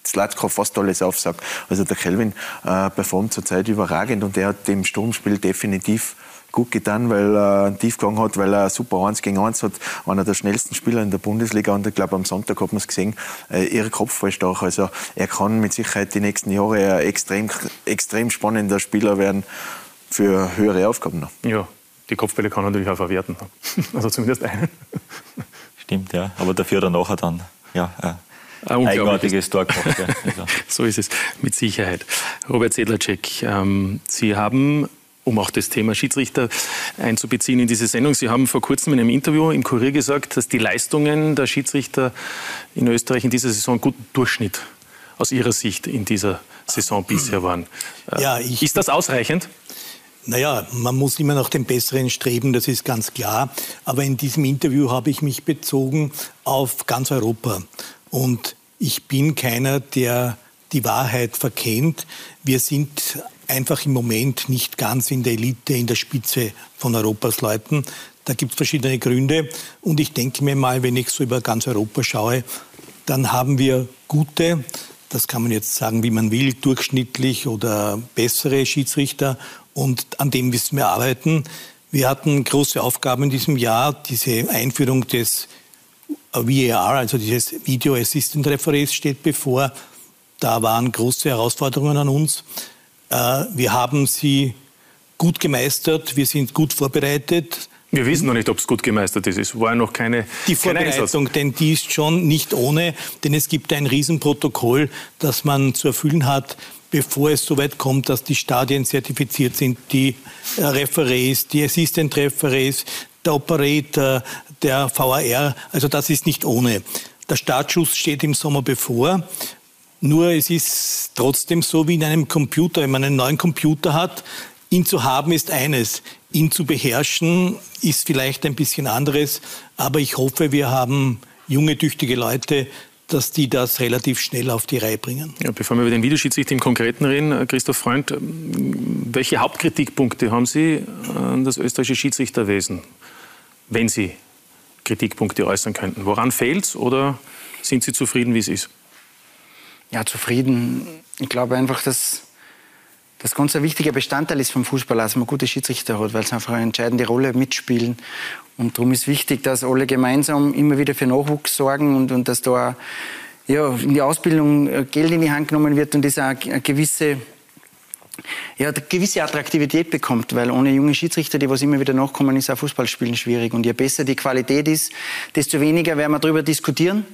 Speaker 4: Slatko fast alles aufsagt. Also der Kelvin äh, performt zurzeit überragend und er hat dem Sturmspiel definitiv gut getan, weil er einen Tiefgang hat, weil er super 1 gegen 1 hat. Einer der schnellsten Spieler in der Bundesliga und ich glaube, am Sonntag hat man es gesehen, äh, ihre Kopfballstark. Also er kann mit Sicherheit die nächsten Jahre ein extrem, extrem spannender Spieler werden für höhere Aufgaben. Noch.
Speaker 2: Ja, die Kopfbälle kann er natürlich auch verwerten. Also zumindest einen.
Speaker 6: Stimmt, ja. Aber dafür dann nachher dann, ja, äh, ein eigenartiges Tor gemacht. Ja.
Speaker 2: Also. so ist es, mit Sicherheit. Robert Sedlacek, ähm, Sie haben um auch das Thema Schiedsrichter einzubeziehen in diese Sendung. Sie haben vor kurzem in einem Interview im Kurier gesagt, dass die Leistungen der Schiedsrichter in Österreich in dieser Saison guten Durchschnitt aus Ihrer Sicht in dieser Saison bisher waren. Ja, ich, ist das ausreichend?
Speaker 3: Naja, man muss immer nach dem Besseren streben, das ist ganz klar. Aber in diesem Interview habe ich mich bezogen auf ganz Europa. Und ich bin keiner, der die Wahrheit verkennt. Wir sind einfach im Moment nicht ganz in der Elite, in der Spitze von Europas Leuten. Da gibt es verschiedene Gründe. Und ich denke mir mal, wenn ich so über ganz Europa schaue, dann haben wir gute, das kann man jetzt sagen, wie man will, durchschnittlich oder bessere Schiedsrichter. Und an dem müssen wir arbeiten. Wir hatten große Aufgaben in diesem Jahr. Diese Einführung des VAR, also dieses Video Assistant Referees steht bevor. Da waren große Herausforderungen an uns. Äh, wir haben sie gut gemeistert, wir sind gut vorbereitet.
Speaker 2: Wir wissen noch nicht, ob es gut gemeistert ist. Es war noch keine
Speaker 3: Die Vorbereitung, denn die ist schon nicht ohne, denn es gibt ein Riesenprotokoll, das man zu erfüllen hat, bevor es so weit kommt, dass die Stadien zertifiziert sind, die äh, Referees, die Assistant Referees, der Operator, der VAR. Also das ist nicht ohne. Der Startschuss steht im Sommer bevor. Nur es ist trotzdem so wie in einem Computer, wenn man einen neuen Computer hat, ihn zu haben ist eines, ihn zu beherrschen ist vielleicht ein bisschen anderes, aber ich hoffe, wir haben junge, tüchtige Leute, dass die das relativ schnell auf die Reihe bringen.
Speaker 2: Ja, bevor wir über den Videoschiedsrichter im Konkreten reden, äh, Christoph Freund, ähm, welche Hauptkritikpunkte haben Sie an das österreichische Schiedsrichterwesen, wenn Sie Kritikpunkte äußern könnten? Woran fehlt es oder sind Sie zufrieden, wie es ist?
Speaker 5: Ja, zufrieden. Ich glaube einfach, dass das ganz ein wichtiger Bestandteil ist vom Fußball, dass man gute Schiedsrichter hat, weil sie einfach eine entscheidende Rolle mitspielen. Und darum ist wichtig, dass alle gemeinsam immer wieder für Nachwuchs sorgen und, und dass da ja, in die Ausbildung äh, Geld in die Hand genommen wird und das auch eine gewisse ja, eine gewisse Attraktivität bekommt, weil ohne junge Schiedsrichter, die was immer wieder nachkommen, ist auch Fußballspielen schwierig. Und je besser die Qualität ist, desto weniger werden wir darüber diskutieren.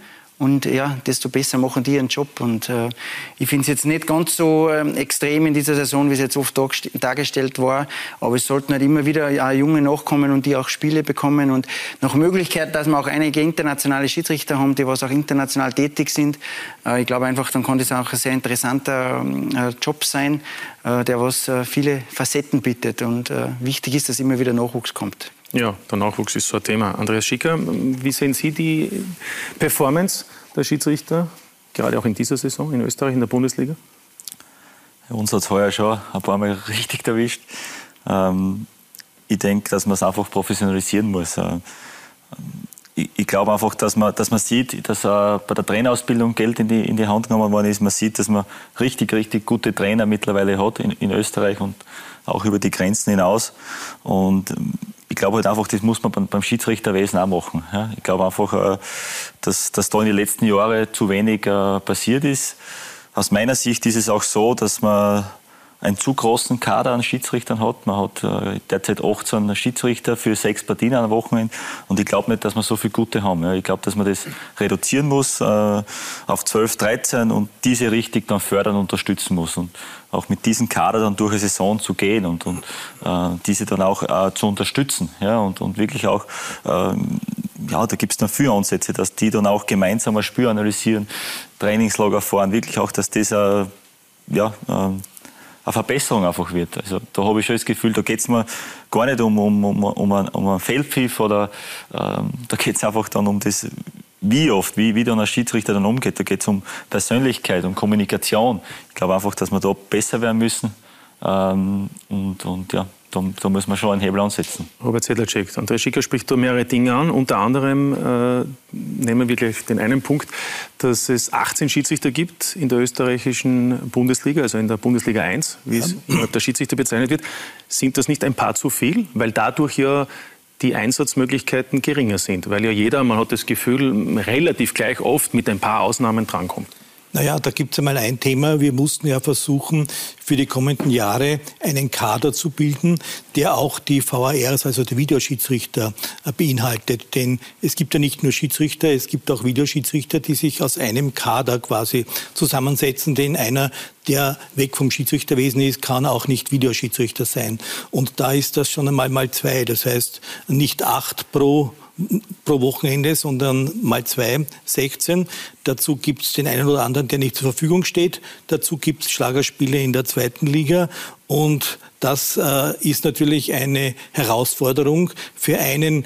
Speaker 5: Und ja, desto besser machen die ihren Job. Und äh, ich finde es jetzt nicht ganz so äh, extrem in dieser Saison, wie es jetzt oft dargestellt war. Aber es sollten halt immer wieder ja, Junge nachkommen und die auch Spiele bekommen. Und nach Möglichkeit, dass wir auch einige internationale Schiedsrichter haben, die was auch international tätig sind. Äh, ich glaube einfach, dann kann das auch ein sehr interessanter äh, Job sein, äh, der was äh, viele Facetten bietet. Und wichtig ist, dass immer wieder Nachwuchs kommt.
Speaker 2: Ja, der Nachwuchs ist so ein Thema. Andreas Schicker, wie sehen Sie die Performance der Schiedsrichter, gerade auch in dieser Saison in Österreich, in der Bundesliga?
Speaker 6: Uns hat es heuer schon ein paar Mal richtig erwischt. Ähm, ich denke, dass man es einfach professionalisieren muss. Äh, ich, ich glaube einfach, dass man, dass man sieht, dass äh, bei der Trainerausbildung Geld in die, in die Hand genommen worden ist. Man sieht, dass man richtig, richtig gute Trainer mittlerweile hat in, in Österreich und auch über die Grenzen hinaus. Und ähm, ich glaube halt einfach, das muss man beim, Schiedsrichterwesen auch machen. Ja. Ich glaube einfach, äh, dass, dass da in den letzten Jahren zu wenig äh, passiert ist. Aus meiner Sicht ist es auch so, dass man einen zu großen Kader an Schiedsrichtern hat. Man hat äh, derzeit 18 Schiedsrichter für sechs Partien am Wochenende und ich glaube nicht, dass wir so viele gute haben. Ich glaube, dass man das reduzieren muss äh, auf 12, 13 und diese richtig dann fördern und unterstützen muss und auch mit diesem Kader dann durch eine Saison zu gehen und, und äh, diese dann auch zu unterstützen und, und wirklich auch ähm, ja, da gibt es dann viele Ansätze, dass die dann auch gemeinsam ein Spiel analysieren, Trainingslager fahren, wirklich auch, dass das äh, ja, äh, eine Verbesserung einfach wird. Also da habe ich schon das Gefühl, da geht es mir gar nicht um, um, um, um, einen, um einen Feldpfiff oder ähm, da geht es einfach dann um das, wie oft, wie, wie dann ein Schiedsrichter dann umgeht. Da geht es um Persönlichkeit, um Kommunikation. Ich glaube einfach, dass wir da besser werden müssen. Ähm, und, und ja, da, da muss man schon einen Hebel ansetzen.
Speaker 2: Robert Sedlacek, André Schicker spricht da mehrere Dinge an. Unter anderem äh, nehmen wir gleich den einen Punkt, dass es 18 Schiedsrichter gibt in der österreichischen Bundesliga, also in der Bundesliga 1, wie es innerhalb der Schiedsrichter bezeichnet wird. Sind das nicht ein paar zu viel? Weil dadurch ja die Einsatzmöglichkeiten geringer sind, weil ja jeder, man hat das Gefühl, relativ gleich oft mit ein paar Ausnahmen drankommt.
Speaker 3: Naja, da gibt es einmal ein Thema. Wir mussten ja versuchen, für die kommenden Jahre einen Kader zu bilden, der auch die VARs, also die Videoschiedsrichter, äh, beinhaltet. Denn es gibt ja nicht nur Schiedsrichter, es gibt auch Videoschiedsrichter, die sich aus einem Kader quasi zusammensetzen. Denn einer, der weg vom Schiedsrichterwesen ist, kann auch nicht Videoschiedsrichter sein. Und da ist das schon einmal mal zwei. Das heißt, nicht acht pro pro Wochenende, sondern mal zwei, 16. Dazu gibt es den einen oder anderen, der nicht zur Verfügung steht. Dazu gibt es Schlagerspiele in der zweiten Liga. Und das äh, ist natürlich eine Herausforderung für einen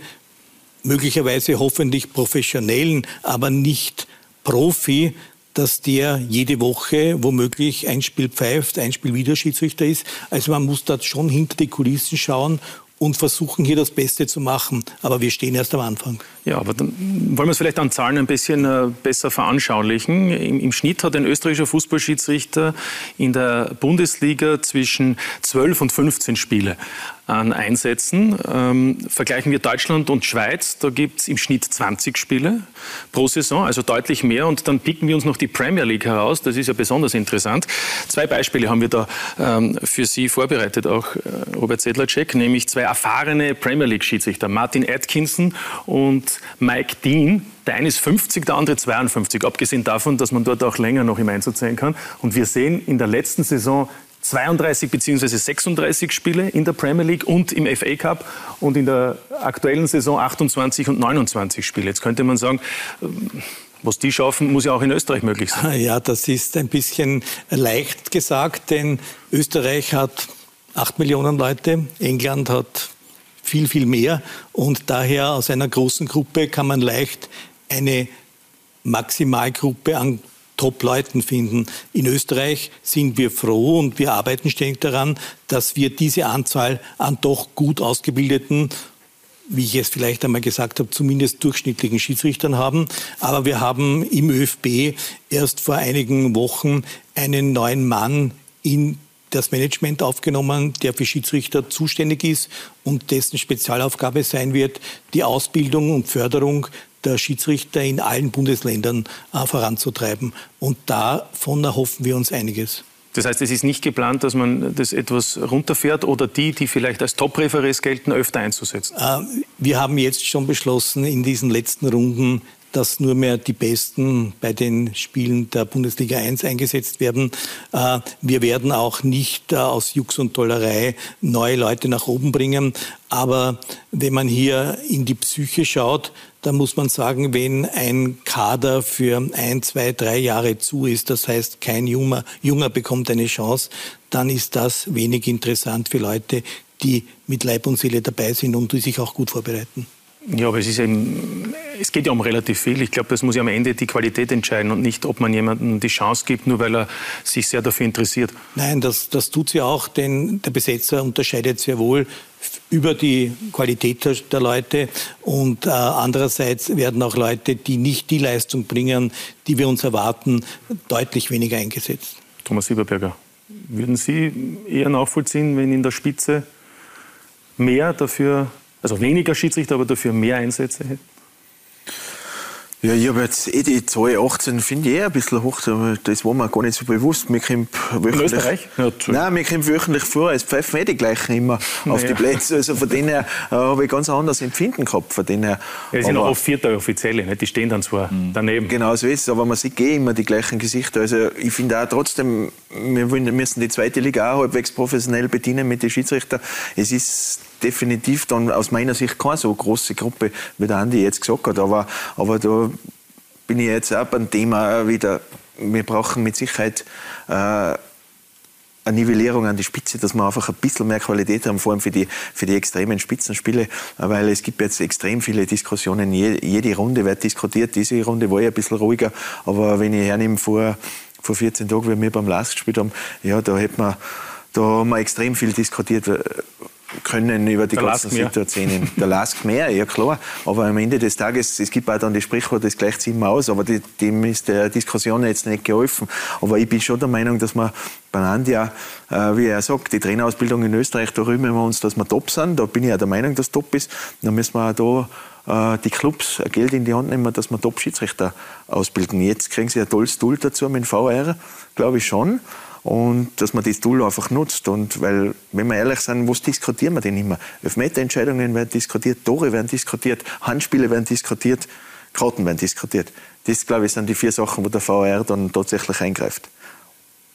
Speaker 3: möglicherweise hoffentlich professionellen, aber nicht Profi, dass der jede Woche womöglich ein Spiel pfeift, ein Spiel wieder Schiedsrichter ist. Also man muss da schon hinter die Kulissen schauen und versuchen hier das Beste zu machen. Aber wir stehen erst am Anfang.
Speaker 2: Ja, aber dann wollen wir es vielleicht an Zahlen ein bisschen äh, besser veranschaulichen. Im, Im, Schnitt hat ein österreichischer Fußballschiedsrichter in der Bundesliga zwischen 12 und 15 Spiele an Einsätzen. Ähm, vergleichen wir Deutschland und Schweiz, da gibt es im Schnitt 20 Spiele pro Saison, also deutlich mehr. Und dann picken wir uns noch die Premier League heraus, das ist ja besonders interessant. Zwei Beispiele haben wir da ähm, für Sie vorbereitet, auch äh, Robert Sedlacek, nämlich zwei erfahrene Premier League-Schiedsrichter, Martin Atkinson und Mike Dean. Der eine ist 50, der andere 52, abgesehen davon, dass man dort auch länger noch im Einsatz sein kann. Und wir sehen in der letzten Saison 32 bzw. 36 Spiele in der Premier League und im FA Cup und in der aktuellen Saison 28 und 29 Spiele. Jetzt könnte man sagen, was die schaffen, muss ja auch in Österreich möglich sein.
Speaker 3: Ja, das ist ein bisschen leicht gesagt, denn Österreich hat acht Millionen Leute. England hat viel, viel mehr. Und daher aus einer großen Gruppe kann man leicht eine Maximalgruppe an Top-Leuten finden. In Österreich sind wir froh und wir arbeiten ständig daran, dass wir diese Anzahl an doch gut ausgebildeten wie ich es vielleicht einmal gesagt habe, zumindest durchschnittlichen Schiedsrichtern haben. Aber wir haben im ÖFB erst vor einigen Wochen einen neuen Mann in das Management aufgenommen, der für Schiedsrichter zuständig ist und dessen Spezialaufgabe sein wird, die Ausbildung und Förderung der Schiedsrichter in allen Bundesländern äh, voranzutreiben. Und davon erhoffen wir uns einiges.
Speaker 2: Das heißt, es ist nicht geplant, dass man das etwas runterfährt oder die, die vielleicht als Top-Referees gelten, öfter einzusetzen? Äh,
Speaker 3: wir haben jetzt schon beschlossen, in diesen letzten Runden dass nur mehr die Besten bei den Spielen der Bundesliga 1 eingesetzt werden. Äh, wir werden auch nicht äh, aus Jux und Tollerei neue Leute nach oben bringen. Aber wenn man hier in die Psyche schaut, dann muss man sagen, wenn ein Kader für ein, zwei, drei Jahre zu ist, das heißt kein Junger, Junger bekommt eine Chance, dann ist das wenig interessant für Leute, die mit Leib und Seele dabei sind und die sich auch gut vorbereiten.
Speaker 2: Ja, aber es, ist eben, es geht ja um relativ viel. Ich glaube, das muss ja am Ende die Qualität entscheiden und nicht, ob man jemandem die Chance gibt, nur weil er sich sehr dafür interessiert.
Speaker 3: Nein, das, das tut sie auch, denn der Besetzer unterscheidet sehr wohl über die Qualität der, der Leute und äh, andererseits werden auch Leute, die nicht die Leistung bringen, die wir uns erwarten, deutlich weniger eingesetzt.
Speaker 2: Thomas Sieberberger, würden Sie eher nachvollziehen, wenn in der Spitze mehr dafür also weniger Schiedsrichter, aber dafür mehr Einsätze hätten?
Speaker 4: Ja, ich habe jetzt eh die Zahl 18, finde ich eh ein bisschen hoch, aber das war mir gar nicht so bewusst. Mir kommt
Speaker 2: wöchentlich, In Österreich?
Speaker 4: Ja, nein, mir kommt wöchentlich vor, es pfeifen eh die gleichen immer naja. auf die Plätze. Also von denen her äh, habe ich ganz anderes Empfinden gehabt. Von denen her.
Speaker 2: Ja, es sind auch oft vierte Offizielle, nicht? die stehen dann zwar mhm. daneben.
Speaker 4: Genau so ist es, aber man sieht eh immer die gleichen Gesichter. Also ich finde auch trotzdem, wir müssen die zweite Liga auch halbwegs professionell bedienen mit den Schiedsrichtern. Es ist definitiv dann aus meiner Sicht keine so große Gruppe, wie der Andi jetzt gesagt hat. Aber, aber da bin ich jetzt auch beim Thema wieder, wir brauchen mit Sicherheit äh, eine Nivellierung an die Spitze, dass wir einfach ein bisschen mehr Qualität haben, vor allem für die, für die extremen Spitzenspiele, weil es gibt jetzt extrem viele Diskussionen. Jede Runde wird diskutiert. Diese Runde war ja ein bisschen ruhiger, aber wenn ich hernehme, vor, vor 14 Tagen, wie wir beim Last gespielt haben, ja, da hätten wir, da haben wir extrem viel diskutiert können über die der ganzen Situationen. Der Lask mehr, ja klar. Aber am Ende des Tages, es gibt auch dann die Sprichwort, das gleicht sich immer aus, aber die, dem ist der Diskussion jetzt nicht geholfen. Aber ich bin schon der Meinung, dass wir bei Andia, äh, wie er sagt, die Trainerausbildung in Österreich, da rühmen wir uns, dass wir top sind. Da bin ich auch der Meinung, dass top ist. Dann müssen wir auch da äh, die Clubs Geld in die Hand nehmen, dass wir Top-Schiedsrichter ausbilden. Jetzt kriegen sie ein tolles Tool dazu mit dem VR, glaube ich schon und dass man das Tool einfach nutzt. Und weil, wenn wir ehrlich sind, was diskutieren wir denn immer? Elfmeterentscheidungen werden diskutiert, Tore werden diskutiert, Handspiele werden diskutiert, Karten werden diskutiert. Das, glaube ich, sind die vier Sachen, wo der VR dann tatsächlich eingreift.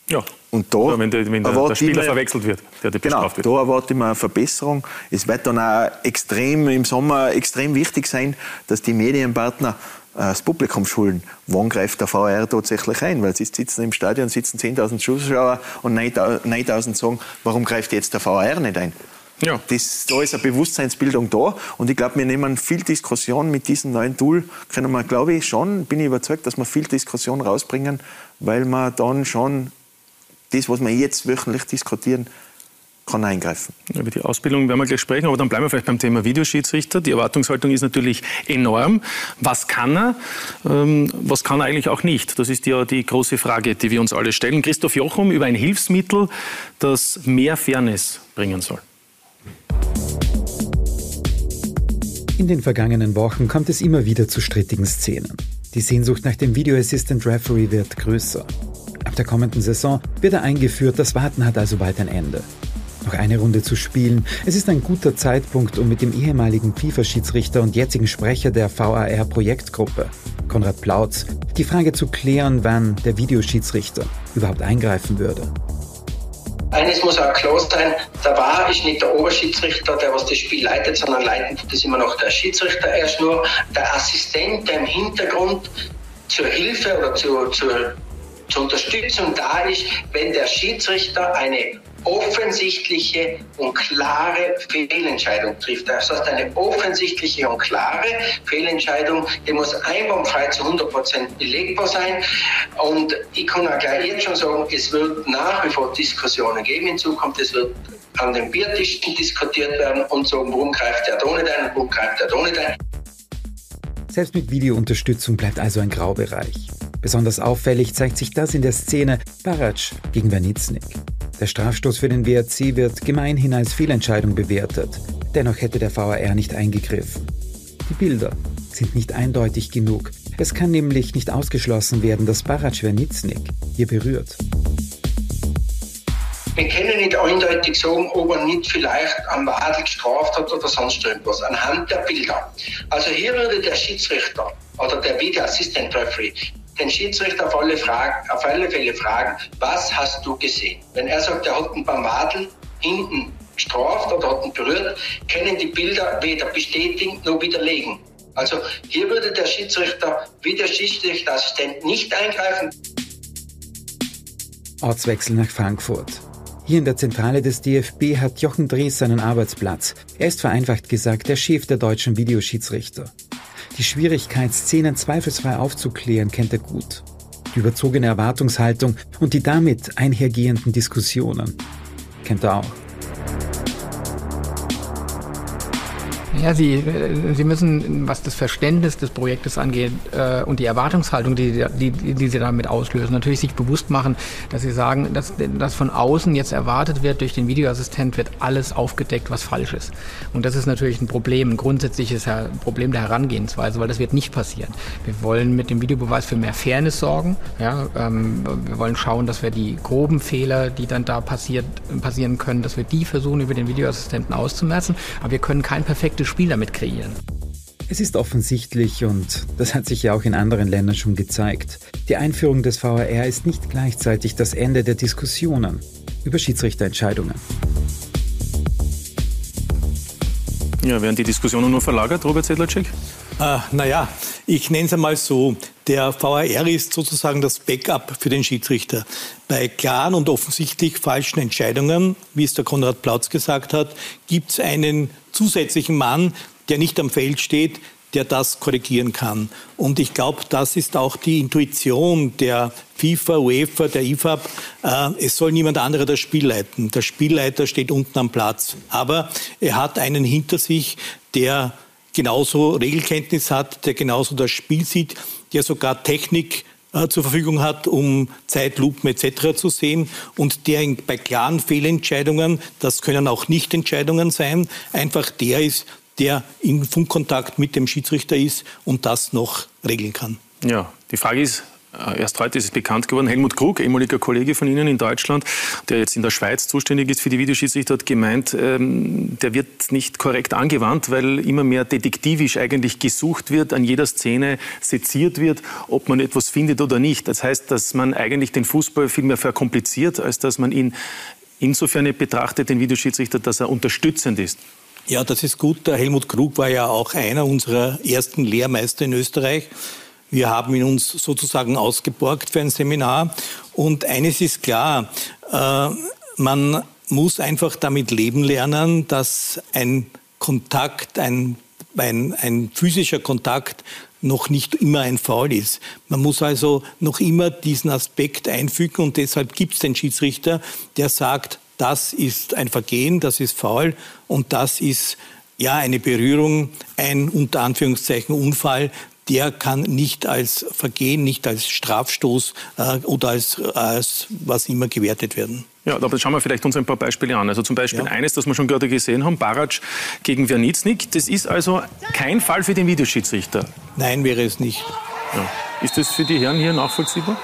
Speaker 2: Ja. Und da ja, wenn, der, wenn der, der Spieler verwechselt wird, der
Speaker 4: genau, wird. da erwarte ich mir eine Verbesserung. Es wird dann auch extrem im Sommer extrem wichtig sein, dass die Medienpartner das Publikum schulen. Wann greift der VR tatsächlich ein? Weil sie sitzen im Stadion, sitzen 10.000 Zuschauer und 9.000 sagen, warum greift jetzt der VR nicht ein? Ja. Das, da ist eine Bewusstseinsbildung da und ich glaube, wir nehmen viel Diskussion mit diesem neuen Tool, können wir, glaube ich, schon, bin ich überzeugt, dass wir viel Diskussion rausbringen, weil wir dann schon das, was wir jetzt wöchentlich diskutieren, kann eingreifen.
Speaker 2: Über die Ausbildung werden wir gleich sprechen, aber dann bleiben wir vielleicht beim Thema Videoschiedsrichter. Die Erwartungshaltung ist natürlich enorm. Was kann er? Ähm, was kann er eigentlich auch nicht? Das ist ja die große Frage, die wir uns alle stellen. Christoph Jochum über ein Hilfsmittel, das mehr Fairness bringen soll.
Speaker 13: In den vergangenen Wochen kommt es immer wieder zu strittigen Szenen. Die Sehnsucht nach dem Video Assistant Referee wird größer. Ab der kommenden Saison wird er eingeführt, das Warten hat also bald ein Ende. Noch eine Runde zu spielen. Es ist ein guter Zeitpunkt, um mit dem ehemaligen FIFA-Schiedsrichter und jetzigen Sprecher der VAR-Projektgruppe, Konrad Plautz, die Frage zu klären, wann der Videoschiedsrichter überhaupt eingreifen würde.
Speaker 14: Eines muss auch klar sein, der VAR ist nicht der Oberschiedsrichter, der was das Spiel leitet, sondern leitet das immer noch der Schiedsrichter. Er ist nur der Assistent, der im Hintergrund zur Hilfe oder zur, zur, zur Unterstützung da ist, wenn der Schiedsrichter eine offensichtliche und klare Fehlentscheidung trifft. Das heißt, eine offensichtliche und klare Fehlentscheidung, die muss einwandfrei zu 100 Prozent belegbar sein. Und ich kann auch gleich jetzt schon sagen, es wird nach wie vor Diskussionen geben in Zukunft. Es wird an den Biertischen diskutiert werden und sagen, warum greift der nicht ein und warum greift der nicht ein.
Speaker 13: Selbst mit Videounterstützung bleibt also ein Graubereich. Besonders auffällig zeigt sich das in der Szene Barac gegen Wernitznik. Der Strafstoß für den WRC wird gemeinhin als Fehlentscheidung bewertet. Dennoch hätte der VAR nicht eingegriffen. Die Bilder sind nicht eindeutig genug. Es kann nämlich nicht ausgeschlossen werden, dass Barac Wernitznik hier berührt.
Speaker 14: Wir können nicht eindeutig sagen, ob er nicht vielleicht am Wadel gestraft hat oder sonst irgendwas, anhand der Bilder. Also hier würde der Schiedsrichter oder der Video Assistant Referee den Schiedsrichter auf alle, Fragen, auf alle Fälle fragen, was hast du gesehen? Wenn er sagt, er hat ihn beim Wadel hinten gestraft oder hat ihn berührt, können die Bilder weder bestätigen noch widerlegen. Also hier würde der Schiedsrichter wie der Schiedsrichterassistent nicht eingreifen.
Speaker 13: Ortswechsel nach Frankfurt. Hier in der Zentrale des DFB hat Jochen Drees seinen Arbeitsplatz. Er ist vereinfacht gesagt der Chef der deutschen Videoschiedsrichter. Die Schwierigkeit, Szenen zweifelsfrei aufzuklären, kennt er gut. Die überzogene Erwartungshaltung und die damit einhergehenden Diskussionen kennt er auch.
Speaker 15: Ja, Sie, äh, Sie müssen, was das Verständnis des Projektes angeht äh, und die Erwartungshaltung, die, die, die Sie damit auslösen, natürlich sich bewusst machen, dass Sie sagen, dass, dass von außen jetzt erwartet wird, durch den Videoassistent wird alles aufgedeckt, was falsch ist. Und das ist natürlich ein Problem, ein grundsätzliches Problem der Herangehensweise, weil das wird nicht passieren. Wir wollen mit dem Videobeweis für mehr Fairness sorgen. Ja, ähm, wir wollen schauen, dass wir die groben Fehler, die dann da passiert, passieren können, dass wir die versuchen, über den Videoassistenten auszumerzen. Aber wir können kein perfektes gute Spiel damit kreieren.
Speaker 13: Es ist offensichtlich, und das hat sich ja auch in anderen Ländern schon gezeigt, die Einführung des VAR ist nicht gleichzeitig das Ende der Diskussionen über Schiedsrichterentscheidungen.
Speaker 2: Ja, werden die Diskussionen nur verlagert, Robert Sedlacek?
Speaker 3: Äh, naja, ich nenne es einmal so. Der VAR ist sozusagen das Backup für den Schiedsrichter. Bei klaren und offensichtlich falschen Entscheidungen, wie es der Konrad Plautz gesagt hat, gibt es einen zusätzlichen Mann, der nicht am Feld steht, der das korrigieren kann. Und ich glaube, das ist auch die Intuition der FIFA, UEFA, der IFAB. Äh, es soll niemand anderer das Spiel leiten. Der Spielleiter steht unten am Platz. Aber er hat einen hinter sich, der genauso Regelkenntnis hat, der genauso das Spiel sieht, der sogar Technik äh, zur Verfügung hat, um Zeitlupen etc. zu sehen und der bei klaren Fehlentscheidungen, das können auch Nichtentscheidungen sein, einfach der ist, der in Funkkontakt mit dem Schiedsrichter ist und das noch regeln kann.
Speaker 2: Ja, die Frage ist, Erst heute ist es bekannt geworden, Helmut Krug, ehemaliger Kollege von Ihnen in Deutschland, der jetzt in der Schweiz zuständig ist für die Videoschiedsrichter, hat gemeint, ähm, der wird nicht korrekt angewandt, weil immer mehr detektivisch eigentlich gesucht wird, an jeder Szene seziert wird, ob man etwas findet oder nicht. Das heißt, dass man eigentlich den Fußball viel mehr verkompliziert, als dass man ihn insofern betrachtet, den Videoschiedsrichter, dass er unterstützend ist.
Speaker 3: Ja, das ist gut. Der Helmut Krug war ja auch einer unserer ersten Lehrmeister in Österreich. Wir haben ihn uns sozusagen ausgeborgt für ein Seminar. Und eines ist klar, äh, man muss einfach damit leben lernen, dass ein Kontakt, ein, ein, ein physischer Kontakt noch nicht immer ein Foul ist. Man muss also noch immer diesen Aspekt einfügen und deshalb gibt es den Schiedsrichter, der sagt, das ist ein Vergehen, das ist faul und das ist ja eine Berührung, ein unter Anführungszeichen Unfall, der kann nicht als Vergehen, nicht als Strafstoß äh, oder als, als was immer gewertet werden.
Speaker 2: Ja, aber schauen wir vielleicht uns ein paar Beispiele an. Also zum Beispiel ja. eines, das wir schon gerade gesehen haben, Barac gegen Wernitznik. Das ist also kein Fall für den Videoschiedsrichter.
Speaker 3: Nein, wäre es nicht.
Speaker 2: Ja. Ist das für die Herren hier nachvollziehbar?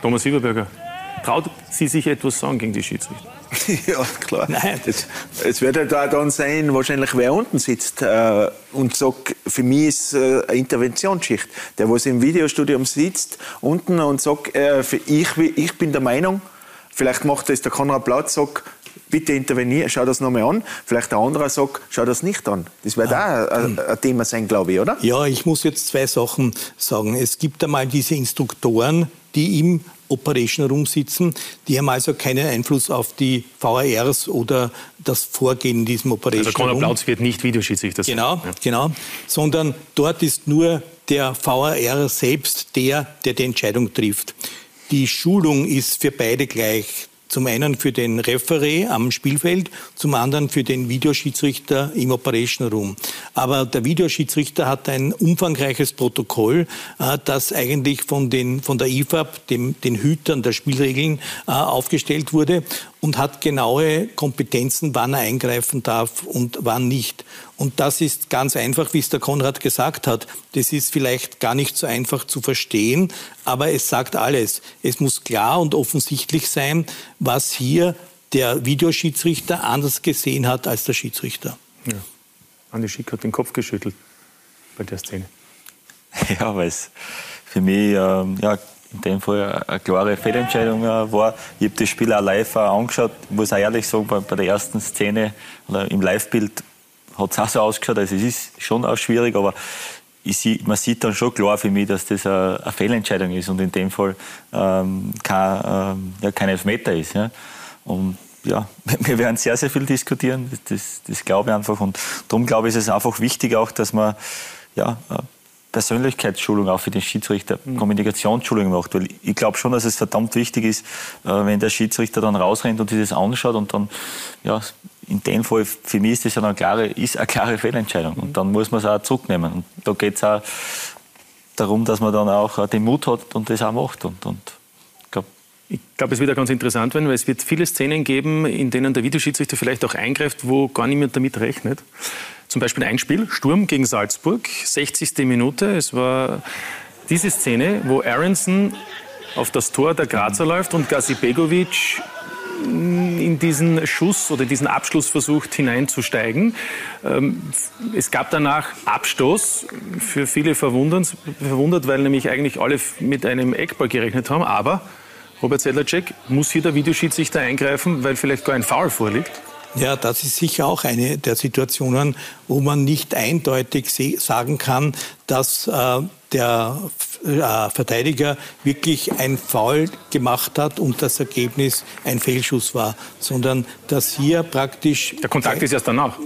Speaker 2: Thomas Sieberberger. Traut sie sich etwas sagen gegen die Schiedsrichter?
Speaker 4: ja, klar. Nein. Das, es wird halt auch dann sein, wahrscheinlich wer unten sitzt äh, und sagt, für mich ist äh, eine Interventionsschicht. Der, was im Videostudium sitzt, unten und sagt, äh, für ich, ich bin der Meinung, vielleicht macht das der Konrad Platz, sagt, bitte intervenieren, schau das nochmal an. Vielleicht der andere sagt, schau das nicht an. Das wird ah. auch ein, ein, Thema sein, glaube ich, oder?
Speaker 3: Ja, ich muss jetzt zwei Sachen sagen. Es gibt einmal diese Instruktoren, die im Operation Room sitzen. Die haben also keinen Einfluss auf die VARs oder das Vorgehen in diesem Operation
Speaker 2: also Conor Plautz wird nicht Videoschiedsrichter
Speaker 3: sein. Genau, ja. genau. Sondern dort ist nur der VAR selbst der, der die Entscheidung trifft. Die Schulung ist für beide gleich. Zum einen für den Referee am Spielfeld, zum anderen für den Videoschiedsrichter im Operation Room. Aber der Videoschiedsrichter hat ein umfangreiches Protokoll, äh, das eigentlich von, den, von der IFAB, dem, den Hütern der Spielregeln, äh, aufgestellt wurde und hat genaue Kompetenzen, wann er eingreifen darf und wann nicht. Und das ist ganz einfach, wie es der Konrad gesagt hat. Das ist vielleicht gar nicht so einfach zu verstehen, aber es sagt alles. Es muss klar und offensichtlich sein, was hier der Videoschiedsrichter anders gesehen hat als der Schiedsrichter.
Speaker 2: Ja. Andi Schick hat den Kopf geschüttelt bei der Szene.
Speaker 6: Ja, weil es für mich ähm, ja, in dem Fall eine klare Fehlentscheidung äh, war. Ich habe das Spiel auch live angeschaut. Ich muss auch ehrlich sagen, bei, der ersten Szene oder im Live-Bild hat es auch so ausgeschaut. Also es ist schon auch schwierig, aber ich, man sieht dann schon klar für mich, dass das eine, Fehlentscheidung ist und in dem Fall ähm, kein, ähm, ja, kein Elfmeter ist. Ja. Und ja, wir werden sehr, sehr viel diskutieren, das, das, glaube ich einfach. Und darum glaube ich, ist es einfach wichtig auch, dass man ja, Persönlichkeitsschulung auch für den Schiedsrichter, mhm. Kommunikationsschulung macht. Weil ich glaube schon, dass es verdammt wichtig ist, äh, wenn der Schiedsrichter dann rausrennt und sich das anschaut und dann, ja, in dem Fall, für mich ist das ja eine klare, ist eine klare Fehlentscheidung. Und dann muss man es auch zurücknehmen. Und da geht es auch darum, dass man dann auch den Mut hat und das auch macht. Und, und
Speaker 2: ich glaube, es wird auch ganz interessant werden, weil es wird viele Szenen geben, in denen der Videoschiedsrichter vielleicht auch eingreift, wo gar niemand damit rechnet. Zum Beispiel ein Spiel, Sturm gegen Salzburg, 60. Minute. Es war diese Szene, wo Aronson auf das Tor der Grazer läuft und Gazi Begovic in diesen Schuss oder diesen Abschluss versucht hineinzusteigen. Ähm, es gab danach Abstoß, für viele verwundert, weil nämlich eigentlich alle mit einem Eckball gerechnet haben. Aber Robert Sedlacek, muss hier der Videoschiedsrichter eingreifen, weil vielleicht gar ein Foul vorliegt?
Speaker 3: Ja, das ist sicher auch eine der Situationen, wo man nicht eindeutig sagen kann, dass äh, der äh, Verteidiger wirklich ein Foul gemacht hat und das Ergebnis ein Fehlschuss war, sondern dass hier praktisch...
Speaker 2: Der Kontakt ist erst danach.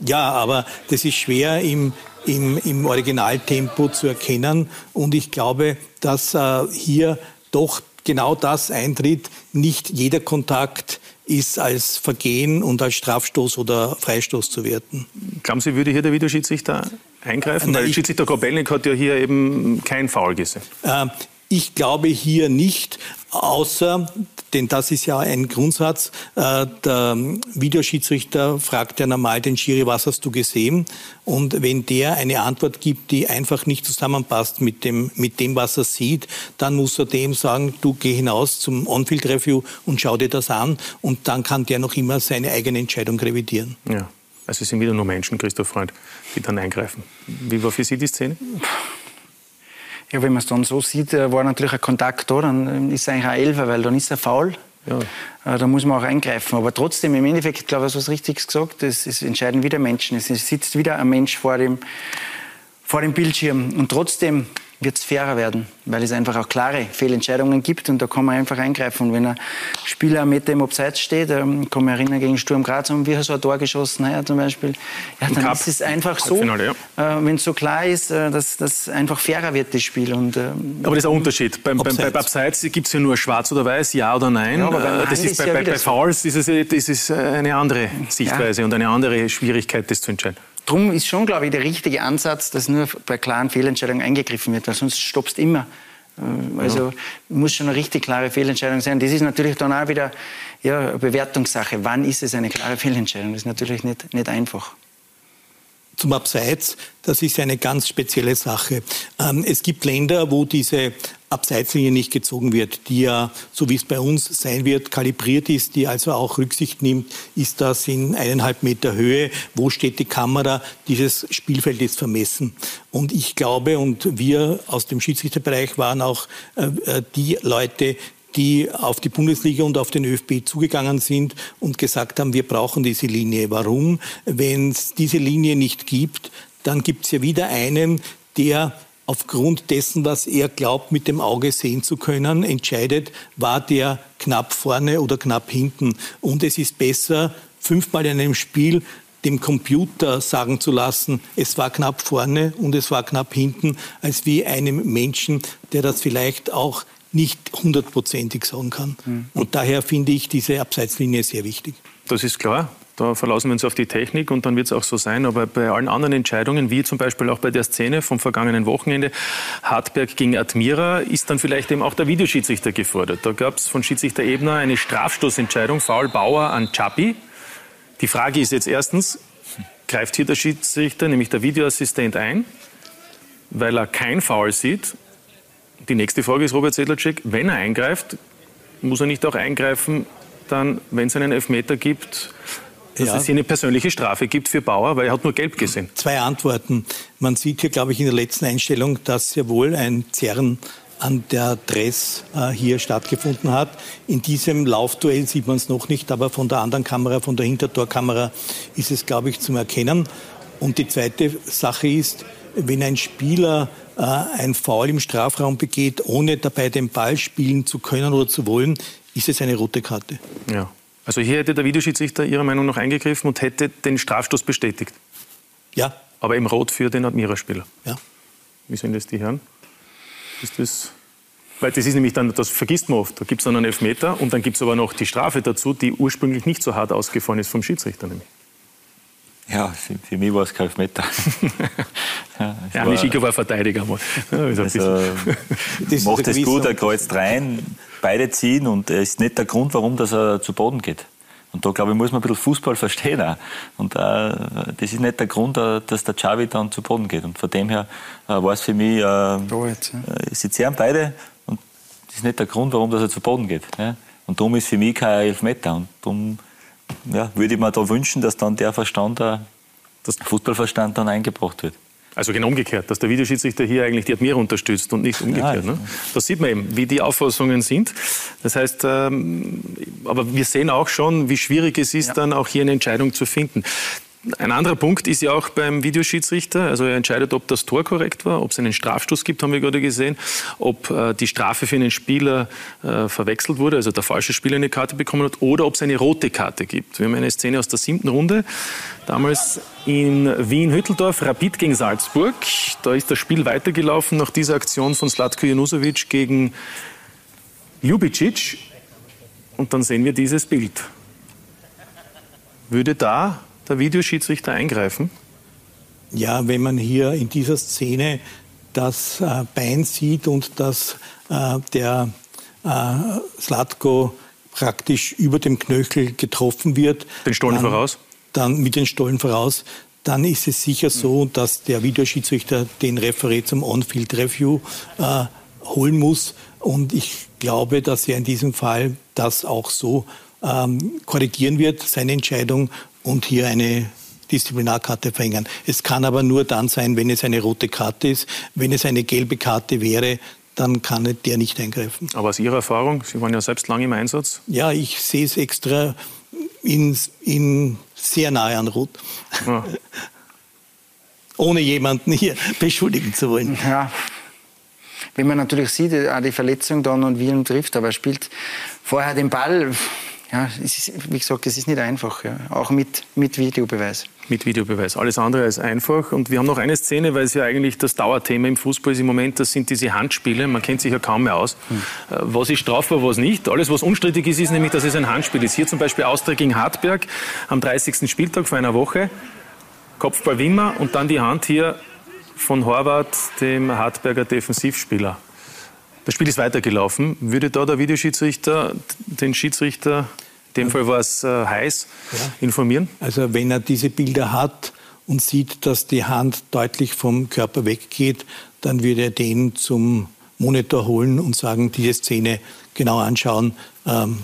Speaker 3: Ja, aber das ist schwer im, im, im Originaltempo zu erkennen und ich glaube, dass äh, hier doch genau das eintritt. Nicht jeder Kontakt ist als Vergehen und als Strafstoß oder Freistoß zu werten.
Speaker 2: Glauben Sie, würde hier der Videoschiedsrichter eingreifen? Weil Schiedsrichter Kobelnik hat ja hier eben kein Foul gesehen.
Speaker 3: Äh, ich glaube hier nicht, außer, denn das ist ja ein Grundsatz, äh, der Videoschiedsrichter fragt ja normal den Schiri, was hast du gesehen? Und wenn der eine Antwort gibt, die einfach nicht zusammenpasst mit dem, mit dem was er sieht, dann muss er dem sagen, du geh hinaus zum On-Field-Review und schau dir das an. Und dann kann der noch immer seine eigene Entscheidung revidieren.
Speaker 2: Ja, also es sind wieder nur Menschen, Christoph Freund, die dann eingreifen. Wie war für Sie die Szene?
Speaker 5: Ja, wenn man es dann so sieht, äh, war natürlich ein Kontakt da, dann ist es eigentlich ein Elfer, weil dann ist er faul. Ja. Äh, da muss man auch eingreifen. Aber trotzdem, im Endeffekt, glaube ich, hast du was Richtiges gesagt. Es, es entscheiden wieder Menschen. Es sitzt wieder ein Mensch vor dem, vor dem Bildschirm. Und trotzdem wird es fairer werden, weil es einfach auch klare Fehlentscheidungen gibt und da kann man einfach eingreifen. Und wenn ein Spieler mit dem Abseits steht, ähm, kann mich erinnern, gegen Sturm Graz haben wir so ein Tor geschossen, ja, zum Beispiel, ja, dann Cup. ist es einfach so, ja. äh, wenn es so klar ist, äh, dass das einfach fairer wird, das Spiel. Und, äh,
Speaker 2: aber das ist ein Unterschied. Beim, Abseits, beim, beim Abseits gibt es ja nur schwarz oder weiß, ja oder nein. Ja, aber äh, das ist, bei, ja bei, bei Fouls ist es, ist es eine andere Sichtweise und eine andere Schwierigkeit, das zu entscheiden.
Speaker 5: Darum ist schon, glaube ich, der richtige Ansatz, dass nur bei klaren Fehlentscheidungen eingegriffen wird, weil sonst stoppst immer. Äh, also ja. muss schon eine richtig klare Fehlentscheidung sein. Das ist natürlich dann auch wieder ja, eine Bewertungssache. Wann ist es eine klare Fehlentscheidung? Das ist natürlich nicht, nicht einfach
Speaker 3: zum Abseits, das ist eine ganz spezielle Sache. Ähm, es gibt Länder, wo diese Abseitslinie nicht gezogen wird, die ja, so wie es bei uns sein wird, kalibriert ist, die also auch Rücksicht nimmt, ist das in eineinhalb Meter Höhe, wo steht die Kamera, dieses Spielfeld ist vermessen. Und ich glaube, und wir aus dem Schiedsrichterbereich waren auch äh, äh die Leute, die auf die Bundesliga und auf den ÖFB zugegangen sind und gesagt haben, wir brauchen diese Linie. Warum? Wenn es diese Linie nicht gibt, dann gibt es ja wieder einen, der aufgrund dessen, was er glaubt, mit dem Auge sehen zu können, entscheidet, war der knapp vorne oder knapp hinten. Und es ist besser, fünfmal in einem Spiel dem Computer sagen zu lassen, es war knapp vorne und es war knapp hinten, als wie einem Menschen, der das vielleicht auch nicht hundertprozentig sagen kann. Mhm. Und daher finde ich diese Abseitslinie sehr wichtig.
Speaker 2: Das ist klar. Da verlassen wir uns auf die Technik und dann wird es auch so sein. Aber bei allen anderen Entscheidungen, wie zum Beispiel auch bei der Szene vom vergangenen Wochenende, Hartberg gegen Admira, ist dann vielleicht eben auch der Videoschiedsrichter gefordert. Da gab es von Schiedsrichter Ebner eine Strafstoßentscheidung, Foul Bauer an Chapi. Die Frage ist jetzt erstens, greift hier der Schiedsrichter, nämlich der Videoassistent ein, weil er kein Foul sieht? Die nächste Frage ist, Robert Sedlacek, wenn er eingreift, muss er nicht auch eingreifen, dann, wenn es einen Elfmeter gibt, dass ja. es hier eine persönliche Strafe gibt für Bauer, weil er hat nur gelb gesehen.
Speaker 3: Zwei Antworten. Man sieht hier, glaube ich, in der letzten Einstellung, dass sehr wohl ein Zerren an der Dress äh, hier stattgefunden hat. In diesem Laufduell sieht man es noch nicht, aber von der anderen Kamera, von der Hintertorkamera ist es, glaube ich, zum Erkennen. Und die zweite Sache ist, wenn ein Spieler äh, ein Foul im Strafraum begeht, ohne dabei den Ball spielen zu können oder zu wollen, ist es eine rote Karte.
Speaker 2: Ja. Also hier hätte der Videoschiedsrichter Ihrer Meinung nach eingegriffen und hätte den Strafstoß bestätigt.
Speaker 3: Ja.
Speaker 2: Aber eben rot für den Admira-Spieler.
Speaker 3: Ja.
Speaker 2: Wie sehen das die Herren? Ist das weil das ist nämlich dann, das vergisst man oft. Da gibt es dann einen Elfmeter und dann gibt es aber noch die Strafe dazu, die ursprünglich nicht so hart ausgefallen ist vom Schiedsrichter nämlich.
Speaker 6: Ja, für, für mich war es kein Elfmeter.
Speaker 2: ja, ja war, Schika war Verteidiger. Mal.
Speaker 6: Also, das macht es gut, er kreuzt rein, beide ziehen und es ist nicht der Grund, warum dass er zu Boden geht. Und da, glaube ich, muss man ein bisschen Fußball verstehen auch. Und äh, das ist nicht der Grund, äh, dass der Xavi dann zu Boden geht. Und von dem her äh, war es für mich, äh, jetzt, ja. Äh, sie zehren beide und das ist nicht der Grund, warum dass er zu Boden geht. Ja? Und darum ist für mich kein Elfmeter. Und darum ja, würde ich mir da wünschen, dass dann der Verstand, äh, das Fußballverstand dann eingebracht wird.
Speaker 2: Also genau umgekehrt, dass der Videoschiedsrichter hier eigentlich die Admira unterstützt und nicht umgekehrt. Ne? Das sieht man eben, wie die Auffassungen sind. Das heißt, ähm, aber wir sehen auch schon, wie schwierig es ist, ja. dann auch hier eine Entscheidung zu finden. Ein anderer Punkt ist ja auch beim Videoschiedsrichter, also er entscheidet, ob das Tor korrekt war, ob es einen Strafstoß gibt, haben wir gerade gesehen, ob äh, die Strafe für einen Spieler äh, verwechselt wurde, also der falsche Spieler eine Karte bekommen hat, oder ob es eine rote Karte gibt. Wir haben eine Szene aus der siebten Runde, damals in Wien-Hütteldorf, Rapid gegen Salzburg. Da ist das Spiel weitergelaufen nach dieser Aktion von Slatko Janusovic gegen Ljubicic. Und dann sehen wir dieses Bild. Würde da der Videoschiedsrichter eingreifen?
Speaker 3: Ja, wenn man hier in dieser Szene das äh, Bein sieht und dass äh, der äh, Slatko praktisch über dem Knöchel getroffen wird.
Speaker 2: Den Stollen dann, voraus?
Speaker 3: Dann mit den Stollen voraus. Dann ist es sicher so, dass der Videoschiedsrichter den Referat zum On-Field-Review äh, holen muss. Und ich glaube, dass er in diesem Fall das auch so ähm, korrigieren wird, seine Entscheidung, und hier eine Disziplinarkarte verhängen. Es kann aber nur dann sein, wenn es eine rote Karte ist. Wenn es eine gelbe Karte wäre, dann kann der nicht eingreifen.
Speaker 2: Aber aus Ihrer Erfahrung, Sie waren ja selbst lange im Einsatz?
Speaker 3: Ja, ich sehe es extra in, in sehr nahe an Rot. Ja. Ohne jemanden hier beschuldigen zu wollen.
Speaker 5: Ja. Wenn man natürlich sieht, auch die Verletzung dann und wie ihn trifft, aber er spielt vorher den Ball ja, ist, wie gesagt, es ist nicht einfach, ja. auch mit, mit Videobeweis.
Speaker 2: Mit Videobeweis. Alles andere als einfach. Und wir haben noch eine Szene, weil es ja eigentlich das Dauerthema im Fußball ist im Moment, das sind diese Handspiele. Man kennt sich ja kaum mehr aus. Hm. Äh, was ist strafbar, was nicht. Alles, was unstrittig ist, ist nämlich, dass es ein Handspiel ist. Hier zum Beispiel Austria gegen Hartberg am 30. Spieltag vor einer Woche. Kopfball Wimmer und dann die Hand hier von Horvath, dem Hartberger Defensivspieler. Das Spiel ist weitergelaufen. Würde da der Videoschiedsrichter den Schiedsrichter, in dem Fall war es äh, heiß, ja. informieren?
Speaker 3: Also wenn er diese Bilder hat und sieht, dass die Hand deutlich vom Körper weggeht, dann würde er den zum Monitor holen und sagen, diese Szene genau anschauen. Ähm,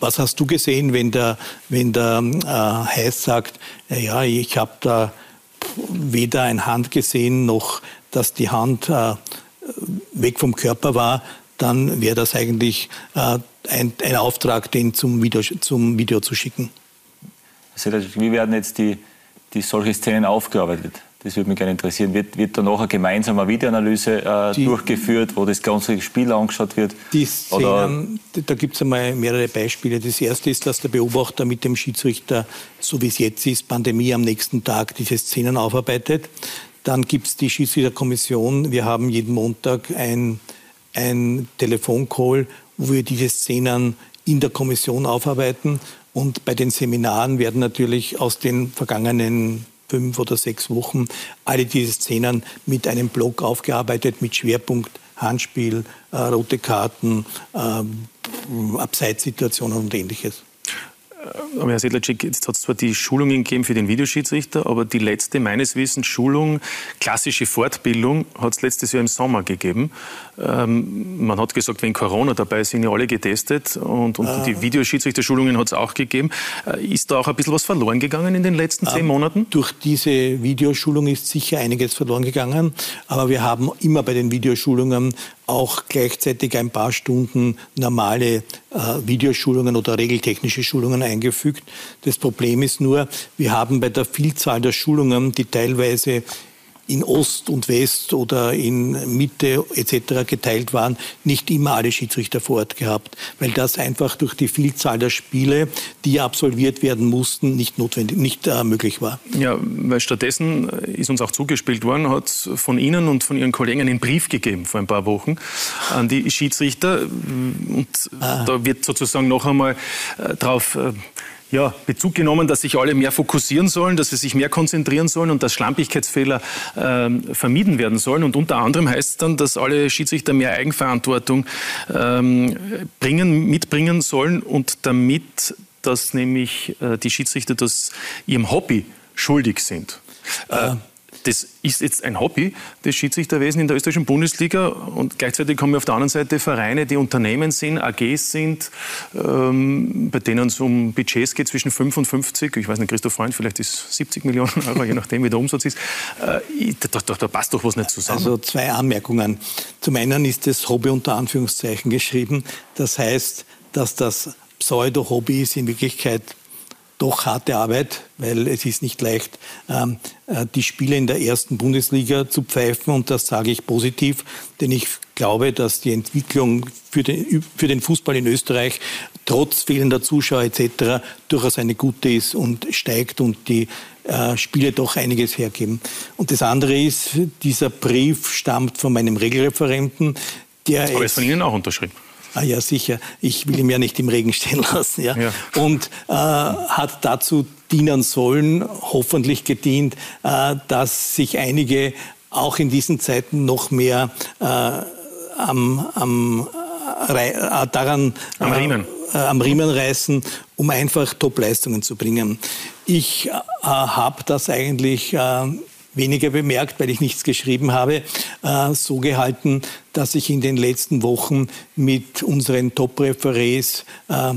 Speaker 3: was hast du gesehen, wenn der, wenn der äh, Heiß sagt, ja, ich habe da weder eine Hand gesehen, noch dass die Hand äh, weg vom Körper war, dann wäre das eigentlich äh, ein, ein, Auftrag, den zum Video, zum Video zu schicken.
Speaker 6: Wie werden jetzt die, die solche Szenen aufgearbeitet? Das würde mich gerne interessieren. Wird, wird da noch eine gemeinsame Videoanalyse äh, durchgeführt, wo das ganze Spiel angeschaut wird?
Speaker 3: Die Szenen, da gibt es einmal mehrere Beispiele. Das erste ist, dass der Beobachter mit dem Schiedsrichter, so wie es jetzt ist, Pandemie am nächsten Tag, diese Szenen aufarbeitet. Dann gibt es die Schiedsrichterkommission. Wir haben jeden Montag ein, ein Telefoncall, wo wir diese Szenen in der Kommission aufarbeiten. Und bei den Seminaren werden natürlich aus den vergangenen fünf oder sechs Wochen alle diese Szenen mit einem Blog aufgearbeitet, mit Schwerpunkt Handspiel, äh, rote Karten, äh, Abseitssituationen und ähnliches.
Speaker 2: Aber Herr Sedlacek, jetzt hat es zwar die Schulungen gegeben für den Videoschiedsrichter, aber die letzte meines Wissens Schulung, klassische Fortbildung, hat es letztes Jahr im Sommer gegeben. Ähm, man hat gesagt, wenn Corona dabei ist, sind ja alle getestet und, und ah. die Videoschiedsrichterschulungen hat es auch gegeben. Äh, ist da auch ein bisschen was verloren gegangen in den letzten zehn ah, Monaten?
Speaker 3: Durch diese Videoschulung ist sicher einiges verloren gegangen, aber wir haben immer bei den Videoschulungen auch gleichzeitig ein paar Stunden normale äh, Videoschulungen oder regeltechnische Schulungen eingefügt. Das Problem ist nur, wir haben bei der Vielzahl der Schulungen, die teilweise in Ost und West oder in Mitte etc. geteilt waren, nicht immer alle Schiedsrichter vor Ort gehabt, weil das einfach durch die Vielzahl der Spiele, die absolviert werden mussten, nicht notwendig, nicht äh, möglich war.
Speaker 2: Ja, weil stattdessen ist uns auch zugespielt worden, hat von Ihnen und von Ihren Kollegen einen Brief gegeben vor ein paar Wochen an die Schiedsrichter und ah. da wird sozusagen noch einmal äh, darauf äh, ja, Bezug genommen, dass sich alle mehr fokussieren sollen, dass sie sich mehr konzentrieren sollen und dass Schlampigkeitsfehler äh, vermieden werden sollen. Und unter anderem heißt es dann, dass alle Schiedsrichter mehr Eigenverantwortung ähm, bringen, mitbringen sollen und damit, dass nämlich äh, die Schiedsrichter das ihrem Hobby schuldig sind. Äh, das ist jetzt ein Hobby, das Schiedsrichterwesen in der österreichischen Bundesliga. Und gleichzeitig haben wir auf der anderen Seite Vereine, die Unternehmen sind, AGs sind, ähm, bei denen es um Budgets geht zwischen 5 und 50, ich weiß nicht, Christoph Freund, vielleicht ist 70 Millionen Euro, je nachdem, wie der Umsatz ist. Äh, da, da, da, passt doch was nicht zusammen.
Speaker 3: Also zwei Anmerkungen. Zum einen ist das Hobby unter Anführungszeichen geschrieben. Das heißt, dass das Pseudo-Hobby ist in Wirklichkeit doch harte Arbeit, weil es ist nicht leicht, ähm, äh, die Spiele in der ersten Bundesliga zu pfeifen. Und das sage ich positiv, denn ich glaube, dass die Entwicklung für den, für den Fußball in Österreich trotz fehlender Zuschauer etc. durchaus eine gute ist und steigt und die äh, Spiele doch einiges hergeben. Und das andere ist, dieser Brief stammt von meinem Regelreferenten, der
Speaker 2: Aber ist von Ihnen auch unterschrieben.
Speaker 3: Ah ja, sicher. Ich will ihn ja nicht im Regen stehen lassen. Ja. ja. Und äh, hat dazu dienen sollen, hoffentlich gedient, äh, dass sich einige auch in diesen Zeiten noch mehr äh, am, am, äh, daran
Speaker 2: am Riemen.
Speaker 3: Äh, am Riemen reißen, um einfach Top-Leistungen zu bringen. Ich äh, habe das eigentlich weniger bemerkt, weil ich nichts geschrieben habe, äh, so gehalten, dass ich in den letzten Wochen mit unseren Top-Referés äh,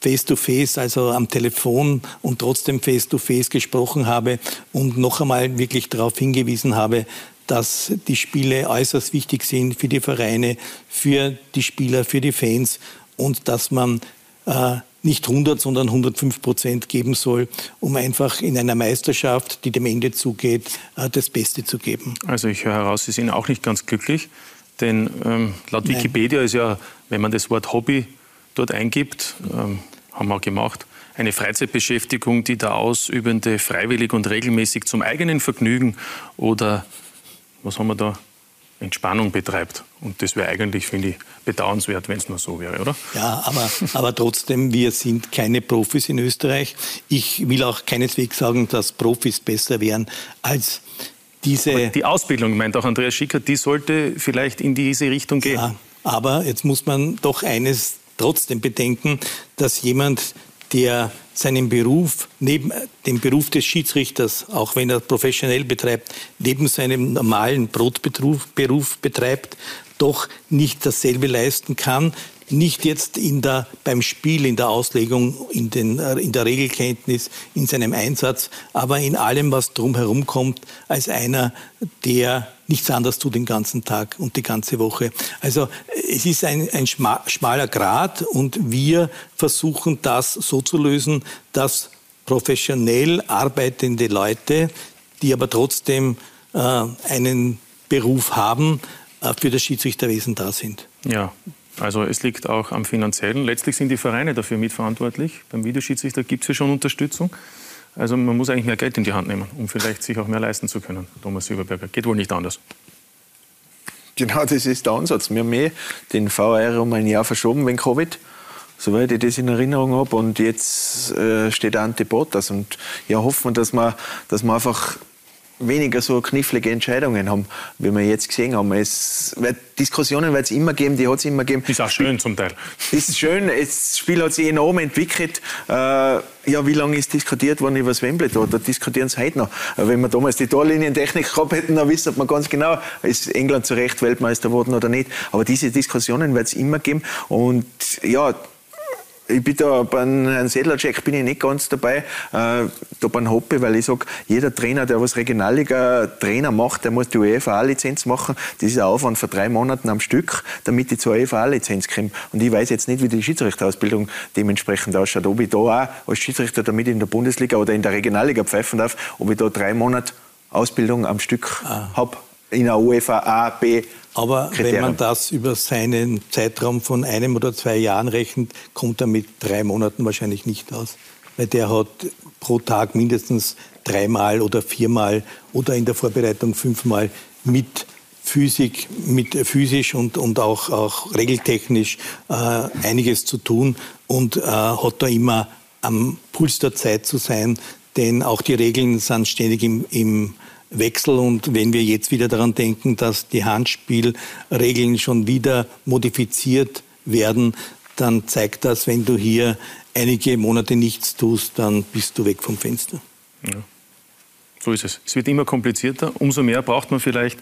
Speaker 3: face-to-face, also am Telefon und trotzdem face-to-face -face gesprochen habe und noch einmal wirklich darauf hingewiesen habe, dass die Spiele äußerst wichtig sind für die Vereine, für die Spieler, für die Fans und dass man äh, nicht 100, sondern 105 Prozent geben soll, um einfach in einer Meisterschaft, die dem Ende zugeht, äh, das Beste zu geben.
Speaker 2: Also ich höre heraus, Sie sind auch nicht ganz glücklich, denn ähm, laut Nein. Wikipedia ist ja, wenn man das Wort Hobby dort eingibt, ähm, haben wir auch gemacht, eine Freizeitbeschäftigung, die der Ausübende freiwillig und regelmäßig zum eigenen Vergnügen oder, was haben wir da, Entspannung betreibt. Und das wäre eigentlich, finde ich, bedauernswert, wenn es nur so wäre, oder?
Speaker 3: Ja, aber, aber trotzdem, wir sind keine Profis in Österreich. Ich will auch keineswegs sagen, dass Profis besser wären als diese. Aber
Speaker 2: die Ausbildung, meint auch Andreas Schicker, die sollte vielleicht in diese Richtung gehen. Ja,
Speaker 3: aber jetzt muss man doch eines trotzdem bedenken, dass jemand, der seinen Beruf, neben dem Beruf des Schiedsrichters, auch wenn er professionell betreibt, neben seinem normalen Brotberuf Beruf betreibt, doch nicht dasselbe leisten kann, nicht jetzt in der, beim Spiel, in der Auslegung, in, den, in der Regelkenntnis, in seinem Einsatz, aber in allem, was drumherum kommt, als einer, der nichts anderes tut den ganzen Tag und die ganze Woche. Also es ist ein, ein schmaler Grad und wir versuchen das so zu lösen, dass professionell arbeitende Leute die aber trotzdem äh, einen Beruf haben, äh, für das Schiedsrichterwesen da sind.
Speaker 2: Ja, also es liegt auch am finanziellen. Letztlich sind die Vereine dafür mitverantwortlich. Beim Videoschiedsrichter gibt es ja schon Unterstützung. Also man muss eigentlich mehr Geld in die Hand nehmen, um vielleicht sich auch mehr leisten zu können. Thomas Silberberger. Geht wohl nicht anders.
Speaker 4: Genau, das ist der Ansatz. Wir haben eh den VR um ein Jahr verschoben wegen Covid soweit ich das in Erinnerung habe. Und jetzt äh, steht Ante Bottas. Und ja, hoffen wir, dass wir, dass wir einfach weniger so knifflige Entscheidungen haben, wie wir jetzt gesehen haben. Es wird Diskussionen wird es immer geben, die hat es immer gegeben.
Speaker 2: Ist auch schön zum Teil.
Speaker 4: Ist schön, das Spiel hat sich enorm entwickelt. Äh, ja, wie lange ist diskutiert worden über das Wembley da? Da diskutieren sie heute noch. Äh, wenn wir damals die Torlinientechnik gehabt hätten, dann wüsste man ganz genau, ist England zu Recht Weltmeister geworden oder nicht. Aber diese Diskussionen wird es immer geben. Und ja, ich bin da beim Herrn Sedlacek bin ich nicht ganz dabei, äh, da beim Hoppe, weil ich sage, jeder Trainer, der was Regionalliga-Trainer macht, der muss die UEFA-Lizenz machen. Das ist ein Aufwand von drei Monaten am Stück, damit ich zur UEFA-Lizenz komme. Und ich weiß jetzt nicht, wie die Schiedsrichterausbildung dementsprechend ausschaut. Ob ich da auch als Schiedsrichter damit in der Bundesliga oder in der Regionalliga pfeifen darf, ob ich da drei Monate Ausbildung am Stück ah. habe in der UEFA A, B,
Speaker 3: aber Kriterium. wenn man das über seinen Zeitraum von einem oder zwei Jahren rechnet, kommt er mit drei Monaten wahrscheinlich nicht aus. Weil der hat pro Tag mindestens dreimal oder viermal oder in der Vorbereitung fünfmal mit Physik, mit physisch und, und auch, auch regeltechnisch äh, einiges zu tun und äh, hat da immer am Puls der Zeit zu sein, denn auch die Regeln sind ständig im, im Wechsel. Und wenn wir jetzt wieder daran denken, dass die Handspielregeln schon wieder modifiziert werden, dann zeigt das, wenn du hier einige Monate nichts tust, dann bist du weg vom Fenster. Ja.
Speaker 2: So ist es. Es wird immer komplizierter. Umso mehr braucht man vielleicht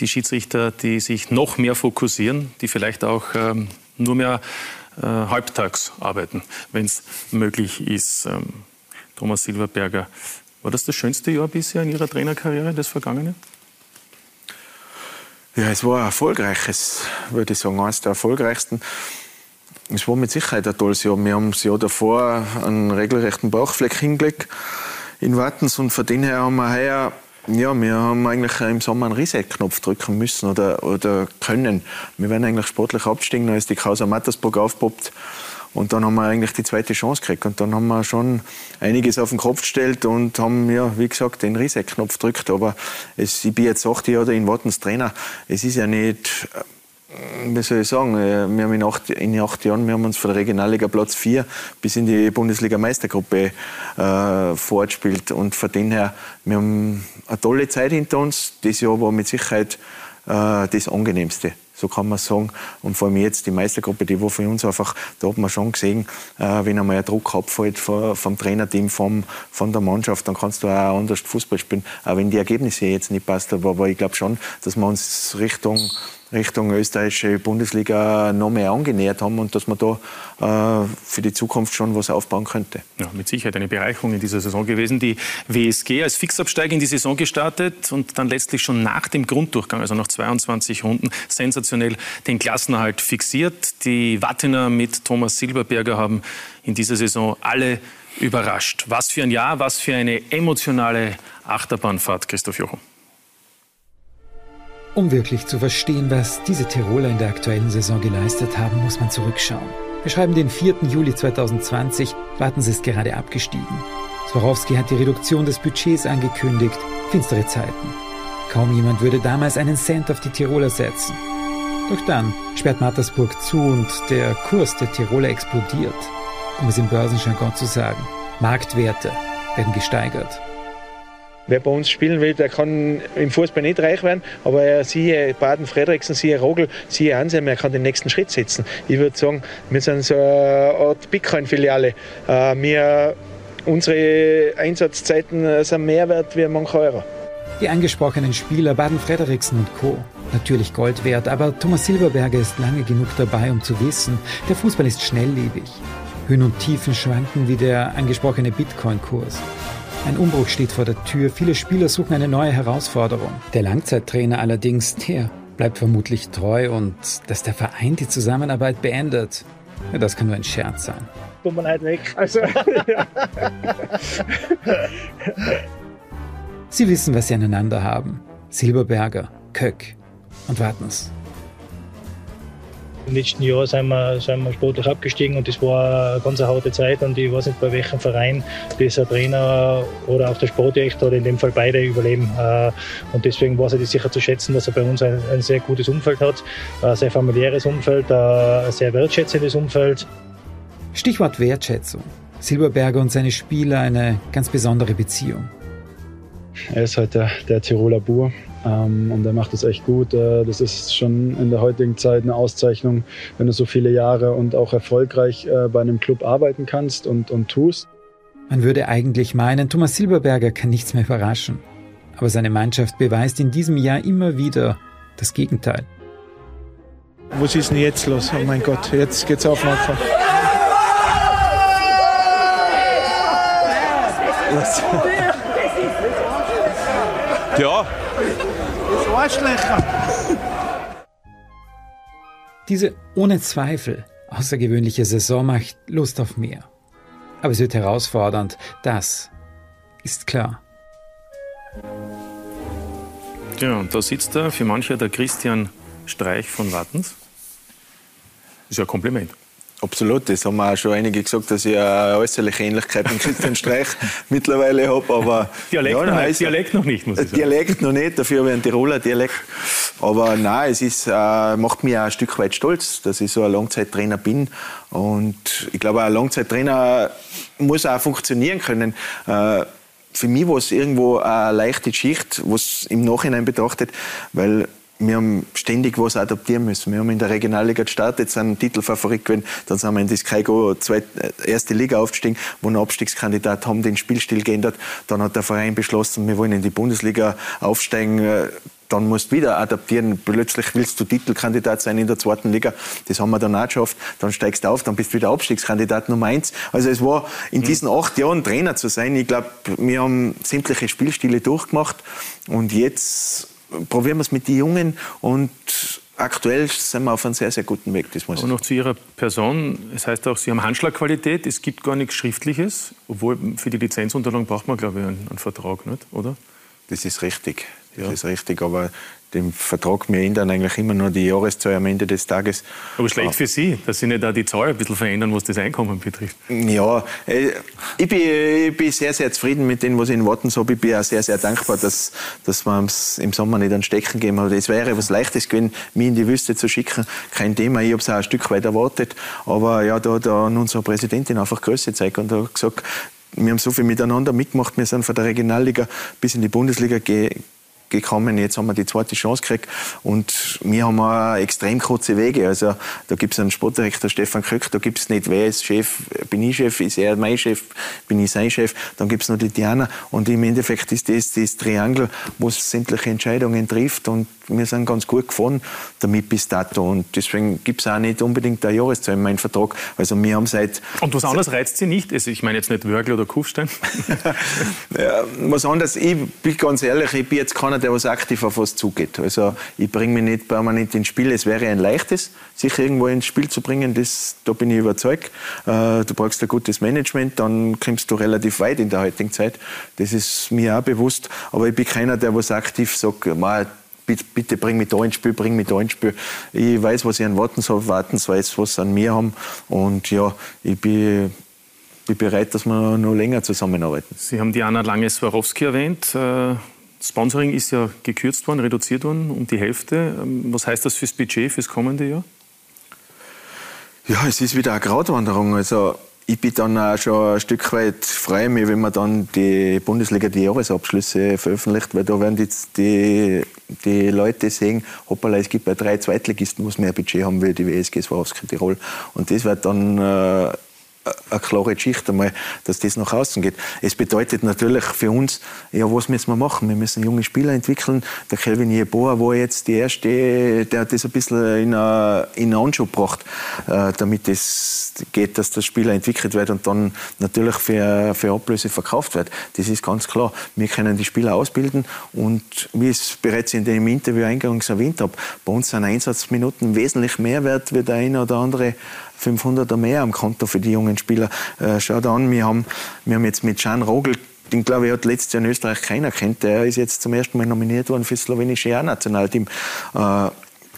Speaker 2: die Schiedsrichter, die sich noch mehr fokussieren, die vielleicht auch ähm, nur mehr äh, halbtags arbeiten, wenn es möglich ist. Ähm, Thomas Silberberger, war das das schönste Jahr bisher in Ihrer Trainerkarriere, das vergangene?
Speaker 4: Ja, es war ein erfolgreiches, würde ich sagen, eines der erfolgreichsten. Es war mit Sicherheit ein tolles Jahr. Wir haben das Jahr davor einen regelrechten Bauchfleck hingelegt in Wattens und von dem her haben wir heuer ja, wir haben eigentlich im Sommer einen Reset-Knopf drücken müssen oder, oder können. Wir werden eigentlich sportlich absteigen, dann ist die Causa Mattersburg aufgepoppt. Und dann haben wir eigentlich die zweite Chance gekriegt. Und dann haben wir schon einiges auf den Kopf gestellt und haben, ja, wie gesagt, den Reset-Knopf gedrückt. Aber es, ich bin jetzt acht Jahre in Wattens Trainer. Es ist ja nicht, äh, wie soll ich sagen, äh, wir haben in acht, in acht Jahren, wir haben uns von der Regionalliga Platz 4 bis in die Bundesliga Meistergruppe äh, fortgespielt. Und von dem her, wir haben eine tolle Zeit hinter uns. Das Jahr war mit Sicherheit äh, das angenehmste so kann man sagen. Und vor allem jetzt die Meistergruppe, die war für uns einfach, da hat man schon gesehen, äh, wenn einmal ein Druck abfällt vom, Trainerteam, vom, von der Mannschaft, dann kannst du auch anders Fußball spielen, auch wenn die Ergebnisse jetzt nicht passt. Aber, aber ich glaube schon, dass wir uns Richtung Richtung österreichische Bundesliga noch mehr angenähert haben und dass man da äh, für die Zukunft schon was aufbauen könnte.
Speaker 2: Ja, mit Sicherheit eine Bereicherung in dieser Saison gewesen. Die WSG als Fixabsteiger in die Saison gestartet und dann letztlich schon nach dem Grunddurchgang, also nach 22 Runden, sensationell den Klassenerhalt fixiert. Die Wattener mit Thomas Silberberger haben in dieser Saison alle überrascht. Was für ein Jahr, was für eine emotionale Achterbahnfahrt, Christoph Jochum.
Speaker 13: Um wirklich zu verstehen, was diese Tiroler in der aktuellen Saison geleistet haben, muss man zurückschauen. Wir schreiben den 4. Juli 2020, Wartens ist gerade abgestiegen. Swarovski hat die Reduktion des Budgets angekündigt, finstere Zeiten. Kaum jemand würde damals einen Cent auf die Tiroler setzen. Doch dann sperrt Mattersburg zu und der Kurs der Tiroler explodiert. Um es im Börsenjargon zu sagen, Marktwerte werden gesteigert.
Speaker 16: Wer bei uns spielen will, der kann im Fußball nicht reich werden, aber er siehe Baden Frederiksen, siehe Rogel, siehe Anselm, er kann den nächsten Schritt setzen. Ich würde sagen, wir sind so eine Art Bitcoin-Filiale. Äh, wir, unsere Einsatzzeiten sind mehr wert wie mancher Euro.
Speaker 13: Die angesprochenen Spieler Baden Frederiksen und Co. Natürlich Gold wert, aber Thomas Silberberger ist lange genug dabei, um zu wissen, der Fußball ist schnelllebig. Höhen und Tiefen schwanken wie der angesprochene Bitcoin-Kurs. Ein Umbruch steht vor der Tür. Viele Spieler suchen eine neue Herausforderung. Der Langzeittrainer allerdings, der bleibt vermutlich treu und dass der Verein die Zusammenarbeit beendet, ja, das kann nur ein Scherz sein.
Speaker 16: Tut mir leid weg. Also, ja.
Speaker 13: Sie wissen, was sie aneinander haben. Silberberger, Köck und Wartens.
Speaker 17: Im letzten Jahr sind wir, sind wir sportlich abgestiegen und das war eine ganz harte Zeit und ich weiß nicht, bei welchem Verein dieser Trainer oder auch der Sportdirektor oder in dem Fall beide überleben. Äh, und deswegen war es das sicher zu schätzen, dass er bei uns ein, ein sehr gutes Umfeld hat, ein sehr familiäres Umfeld, ein sehr wertschätzendes Umfeld.
Speaker 13: Stichwort Wertschätzung. Silberberger und seine Spieler eine ganz besondere Beziehung.
Speaker 18: Er ist halt der, der Tiroler Bur und er macht es echt gut. Äh, das ist schon in der heutigen Zeit eine Auszeichnung, wenn du so viele Jahre und auch erfolgreich äh, bei einem Club arbeiten kannst und, und tust.
Speaker 13: Man würde eigentlich meinen, Thomas Silberberger kann nichts mehr überraschen. Aber seine Mannschaft beweist in diesem Jahr immer wieder das Gegenteil.
Speaker 16: Was ist denn jetzt los? Oh mein Gott, jetzt geht's auf Nordfall.
Speaker 10: Was? Ja.
Speaker 16: Arschlöcher.
Speaker 13: Diese ohne Zweifel außergewöhnliche Saison macht Lust auf mehr. Aber es wird herausfordernd, das ist klar.
Speaker 2: Ja, und da sitzt da für manche der Christian Streich von Wattens. Ist ja ein Kompliment.
Speaker 4: Absolut, das haben auch schon einige gesagt, dass ich eine äußerliche Ähnlichkeit mit Christian Streich mittlerweile habe. Aber
Speaker 2: Dialekt,
Speaker 4: ja,
Speaker 2: noch, nicht, Dialekt noch nicht, muss ich sagen.
Speaker 4: Dialekt noch nicht, dafür habe ich einen Tiroler Dialekt. Aber nein, es ist, äh, macht mich auch ein Stück weit stolz, dass ich so ein Langzeittrainer bin. Und ich glaube, ein Langzeittrainer muss auch funktionieren können. Äh, für mich war es irgendwo eine leichte Geschichte, was im Nachhinein betrachtet, weil wir haben ständig was adaptieren müssen. Wir haben in der Regionalliga gestartet, sind Titelfavorit gewesen, dann sind wir in die Sky Go zweite, erste Liga aufgestiegen, wo ein Abstiegskandidat haben den Spielstil geändert. Dann hat der Verein beschlossen, wir wollen in die Bundesliga aufsteigen. Dann musst du wieder adaptieren. Plötzlich willst du Titelkandidat sein in der zweiten Liga. Das haben wir dann auch geschafft. Dann steigst du auf, dann bist du wieder Abstiegskandidat Nummer eins. Also es war in diesen acht Jahren Trainer zu sein. Ich glaube, wir haben sämtliche Spielstile durchgemacht. Und jetzt probieren wir es mit den Jungen und aktuell sind wir auf einem sehr, sehr guten Weg. Das muss
Speaker 2: Aber noch zu Ihrer Person. Es heißt auch, Sie haben Handschlagqualität. Es gibt gar nichts Schriftliches. Obwohl für die Lizenzunterlagung braucht man, glaube ich, einen, einen Vertrag, nicht? oder?
Speaker 4: Das ist richtig. Das ja. ist richtig. Aber den Vertrag, wir ändern eigentlich immer nur die Jahreszahl am Ende des Tages.
Speaker 2: Aber schlecht für Sie, dass Sie nicht auch die Zahl ein bisschen verändern, was das Einkommen betrifft.
Speaker 4: Ja, äh, ich bin, ich bin sehr, sehr zufrieden mit dem, was ich in Wartens habe. Ich bin auch sehr, sehr dankbar, dass, dass wir uns im Sommer nicht an Stecken geben. Aber es wäre was Leichtes gewesen, mich in die Wüste zu schicken. Kein Thema, ich habe es auch ein Stück weit erwartet. Aber ja, da hat unsere Präsidentin einfach Größe gezeigt und hat gesagt, wir haben so viel miteinander mitgemacht. Wir sind von der Regionalliga bis in die Bundesliga ge gekommen. Jetzt haben wir die zweite Chance gekriegt und wir haben auch extrem kurze Wege. Also da gibt es einen Sportdirektor Stefan Krück, da gibt es nicht, wer ist Chef, bin ich Chef, ist er mein Chef, bin ich sein Chef, dann gibt es noch die Diana und im Endeffekt ist das das Triangel, wo es sämtliche Entscheidungen trifft und wir sind ganz gut gefahren damit bis dato und deswegen gibt es auch nicht unbedingt eine Jahreszahl in meinem Vertrag. Also wir haben seit...
Speaker 2: Und was anderes reizt Sie nicht? Also ich meine jetzt nicht Wörgl oder Kufstein?
Speaker 4: ja, was anderes, ich bin ganz ehrlich, ich bin jetzt keiner, der was aktiv auf was zugeht. Also ich bringe mich nicht permanent ins Spiel. Es wäre ein leichtes, sich irgendwo ins Spiel zu bringen, das, da bin ich überzeugt. Äh, du brauchst ein gutes Management, dann kommst du relativ weit in der heutigen Zeit. Das ist mir auch bewusst. Aber ich bin keiner, der was aktiv sagt, bitte, bitte bring mich da ins Spiel, bring mich da ins Spiel. Ich weiß, was ich an Wartens habe, Wartens weiß, was sie an mir haben. Und ja, ich bin, bin bereit, dass wir noch länger zusammenarbeiten.
Speaker 2: Sie haben Diana Lange-Swarovski erwähnt. Sponsoring ist ja gekürzt worden, reduziert worden um die Hälfte. Ähm, was heißt das fürs Budget fürs kommende Jahr?
Speaker 4: Ja, es ist wieder eine Gratwanderung. Also ich bin dann auch schon ein Stück weit freue mich, wenn man dann die Bundesliga die Jahresabschlüsse veröffentlicht, weil da werden jetzt die, die Leute sehen, hoppala, es gibt bei drei Zweitligisten, was mehr Budget haben wie die WSG Swarovski Tirol. Und das wird dann äh, eine klare Geschichte einmal, dass das nach außen geht. Es bedeutet natürlich für uns, ja, was müssen wir machen? Wir müssen junge Spieler entwickeln. Der Kelvin Jeboa war jetzt die erste, der hat das ein bisschen in, eine, in einen Anschub gebracht, äh, damit es geht, dass der Spieler entwickelt wird und dann natürlich für, für Ablöse verkauft wird. Das ist ganz klar. Wir können die Spieler ausbilden und wie ich es bereits in dem Interview eingangs erwähnt habe, bei uns sind Einsatzminuten wesentlich mehr wert, wie der eine oder andere 500er mehr am Konto für die jungen Spieler. Äh, schaut an, wir haben, wir haben jetzt mit Jean Rogel den glaube ich hat letztes Jahr in Österreich keiner kennt. Der ist jetzt zum ersten Mal nominiert worden für das slowenische A-Nationalteam. Äh,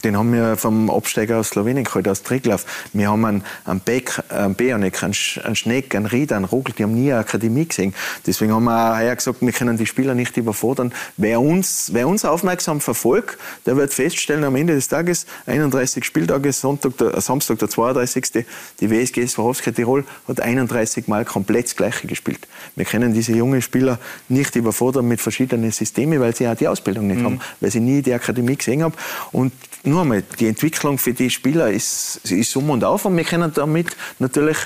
Speaker 4: den haben wir vom Absteiger aus Slowenien geholt, aus Triglav. Wir haben einen, einen Beck, einen Beonek, einen, einen Schneck, einen Ried, einen Rogel, die haben nie eine Akademie gesehen. Deswegen haben wir auch gesagt, wir können die Spieler nicht überfordern. Wer uns, wer uns aufmerksam verfolgt, der wird feststellen, am Ende des Tages, 31 Spieltage, Sonntag, der, Samstag, der 32. Die WSG Swarovski Tirol hat 31 Mal komplett das Gleiche gespielt. Wir können diese jungen Spieler nicht überfordern mit verschiedenen Systemen, weil sie auch die Ausbildung nicht mhm. haben, weil sie nie die Akademie gesehen haben. Und nur einmal, die Entwicklung für die Spieler ist, ist um und auf und wir können damit natürlich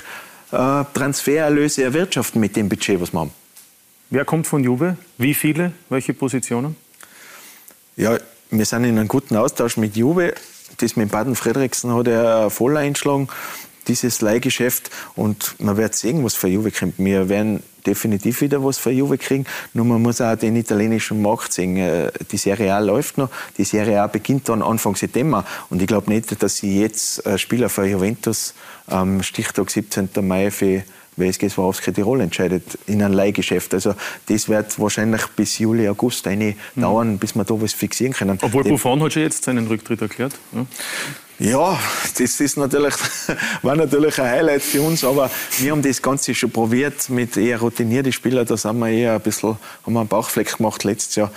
Speaker 4: äh, Transfererlöse erwirtschaften mit dem Budget, was wir haben.
Speaker 2: Wer kommt von Juve? Wie viele? Welche Positionen?
Speaker 4: Ja, wir sind in einem guten Austausch mit Juve. Das mit Baden Fredriksen hat er voll eingeschlagen dieses Leihgeschäft und man wird sehen, was für Juve kommt. Wir werden definitiv wieder was für Juve kriegen, nur man muss auch den italienischen Markt sehen. Äh, die Serie A läuft noch, die Serie A beginnt dann Anfang September und ich glaube nicht, dass sie jetzt Spieler für Juventus am Stichtag 17. Mai für WSG Swarovski Tirol entscheidet in einem Leihgeschäft. Also das wird wahrscheinlich bis Juli, August eine mhm. dauern, bis wir da was fixieren können.
Speaker 2: Obwohl Buffon hat schon jetzt seinen Rücktritt erklärt.
Speaker 4: Ja. Ja, das ist natürlich, war natürlich ein Highlight für uns, aber wir haben das Ganze schon probiert mit eher routinierten Spielern. Da sind wir eher ein bisschen, haben wir einen Bauchfleck gemacht letztes Jahr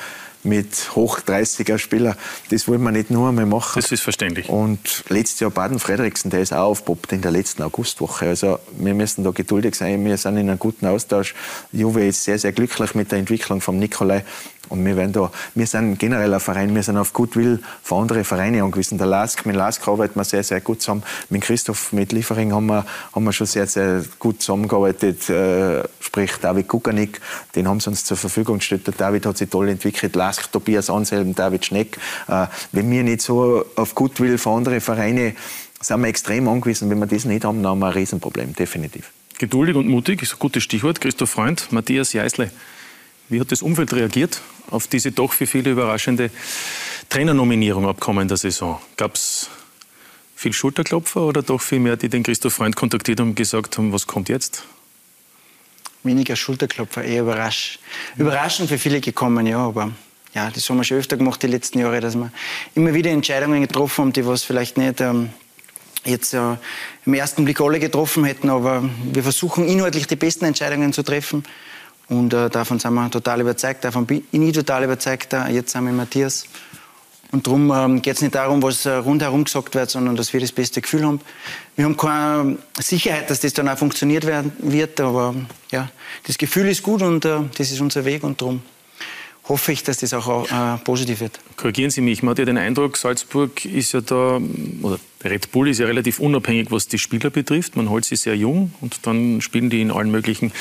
Speaker 4: mit hoch 30er Spielern. Das wollen wir nicht nur einmal machen.
Speaker 2: Das ist verständlich.
Speaker 4: Und letztes Jahr Baden Frederiksen, der ist auch aufgepoppt in der letzten Augustwoche. Also wir müssen da geduldig sein. Wir sind in einem guten Austausch. Juve ist sehr, sehr glücklich mit der Entwicklung von Nikolai. Und wir, werden da, wir sind generell ein Verein, wir sind auf Goodwill von anderen Vereinen angewiesen. Der Lask, mit Lask arbeiten wir sehr, sehr gut zusammen. Mit Christoph, mit Liefering haben wir, haben wir schon sehr, sehr gut zusammengearbeitet. Äh, sprich, David Kukanik, den haben sie uns zur Verfügung gestellt. Der David hat sich toll entwickelt. Lask, Tobias Anselm, David Schneck. Äh, wenn wir nicht so auf Goodwill von anderen Vereinen sind wir extrem angewiesen. Wenn wir das nicht haben, dann haben wir ein Riesenproblem, definitiv.
Speaker 2: Geduldig und mutig ist ein gutes Stichwort. Christoph Freund, Matthias Jeißle. Wie hat das Umfeld reagiert auf diese doch für viele überraschende Trainernominierung ab kommender Saison? Gab es viel Schulterklopfer oder doch viel mehr, die den Christoph Freund kontaktiert haben und gesagt haben, was kommt jetzt?
Speaker 5: Weniger Schulterklopfer, eher überrasch überraschend für viele gekommen, ja, aber ja, das haben wir schon öfter gemacht die letzten Jahre, dass wir immer wieder Entscheidungen getroffen haben, die was vielleicht nicht ähm, jetzt äh, im ersten Blick alle getroffen hätten, aber wir versuchen inhaltlich die besten Entscheidungen zu treffen. Und äh, davon sind wir total überzeugt, davon bin ich total überzeugt. Äh, jetzt sind wir Matthias. Und darum ähm, geht es nicht darum, was äh, rundherum gesagt wird, sondern dass wir das beste Gefühl haben. Wir haben keine Sicherheit, dass das dann auch funktioniert werden wird, aber ja, das Gefühl ist gut und äh, das ist unser Weg und darum hoffe ich, dass das auch äh, positiv wird.
Speaker 2: Korrigieren Sie mich, man hat ja den Eindruck, Salzburg ist ja da, oder Red Bull ist ja relativ unabhängig, was die Spieler betrifft. Man holt sie sehr jung und dann spielen die in allen möglichen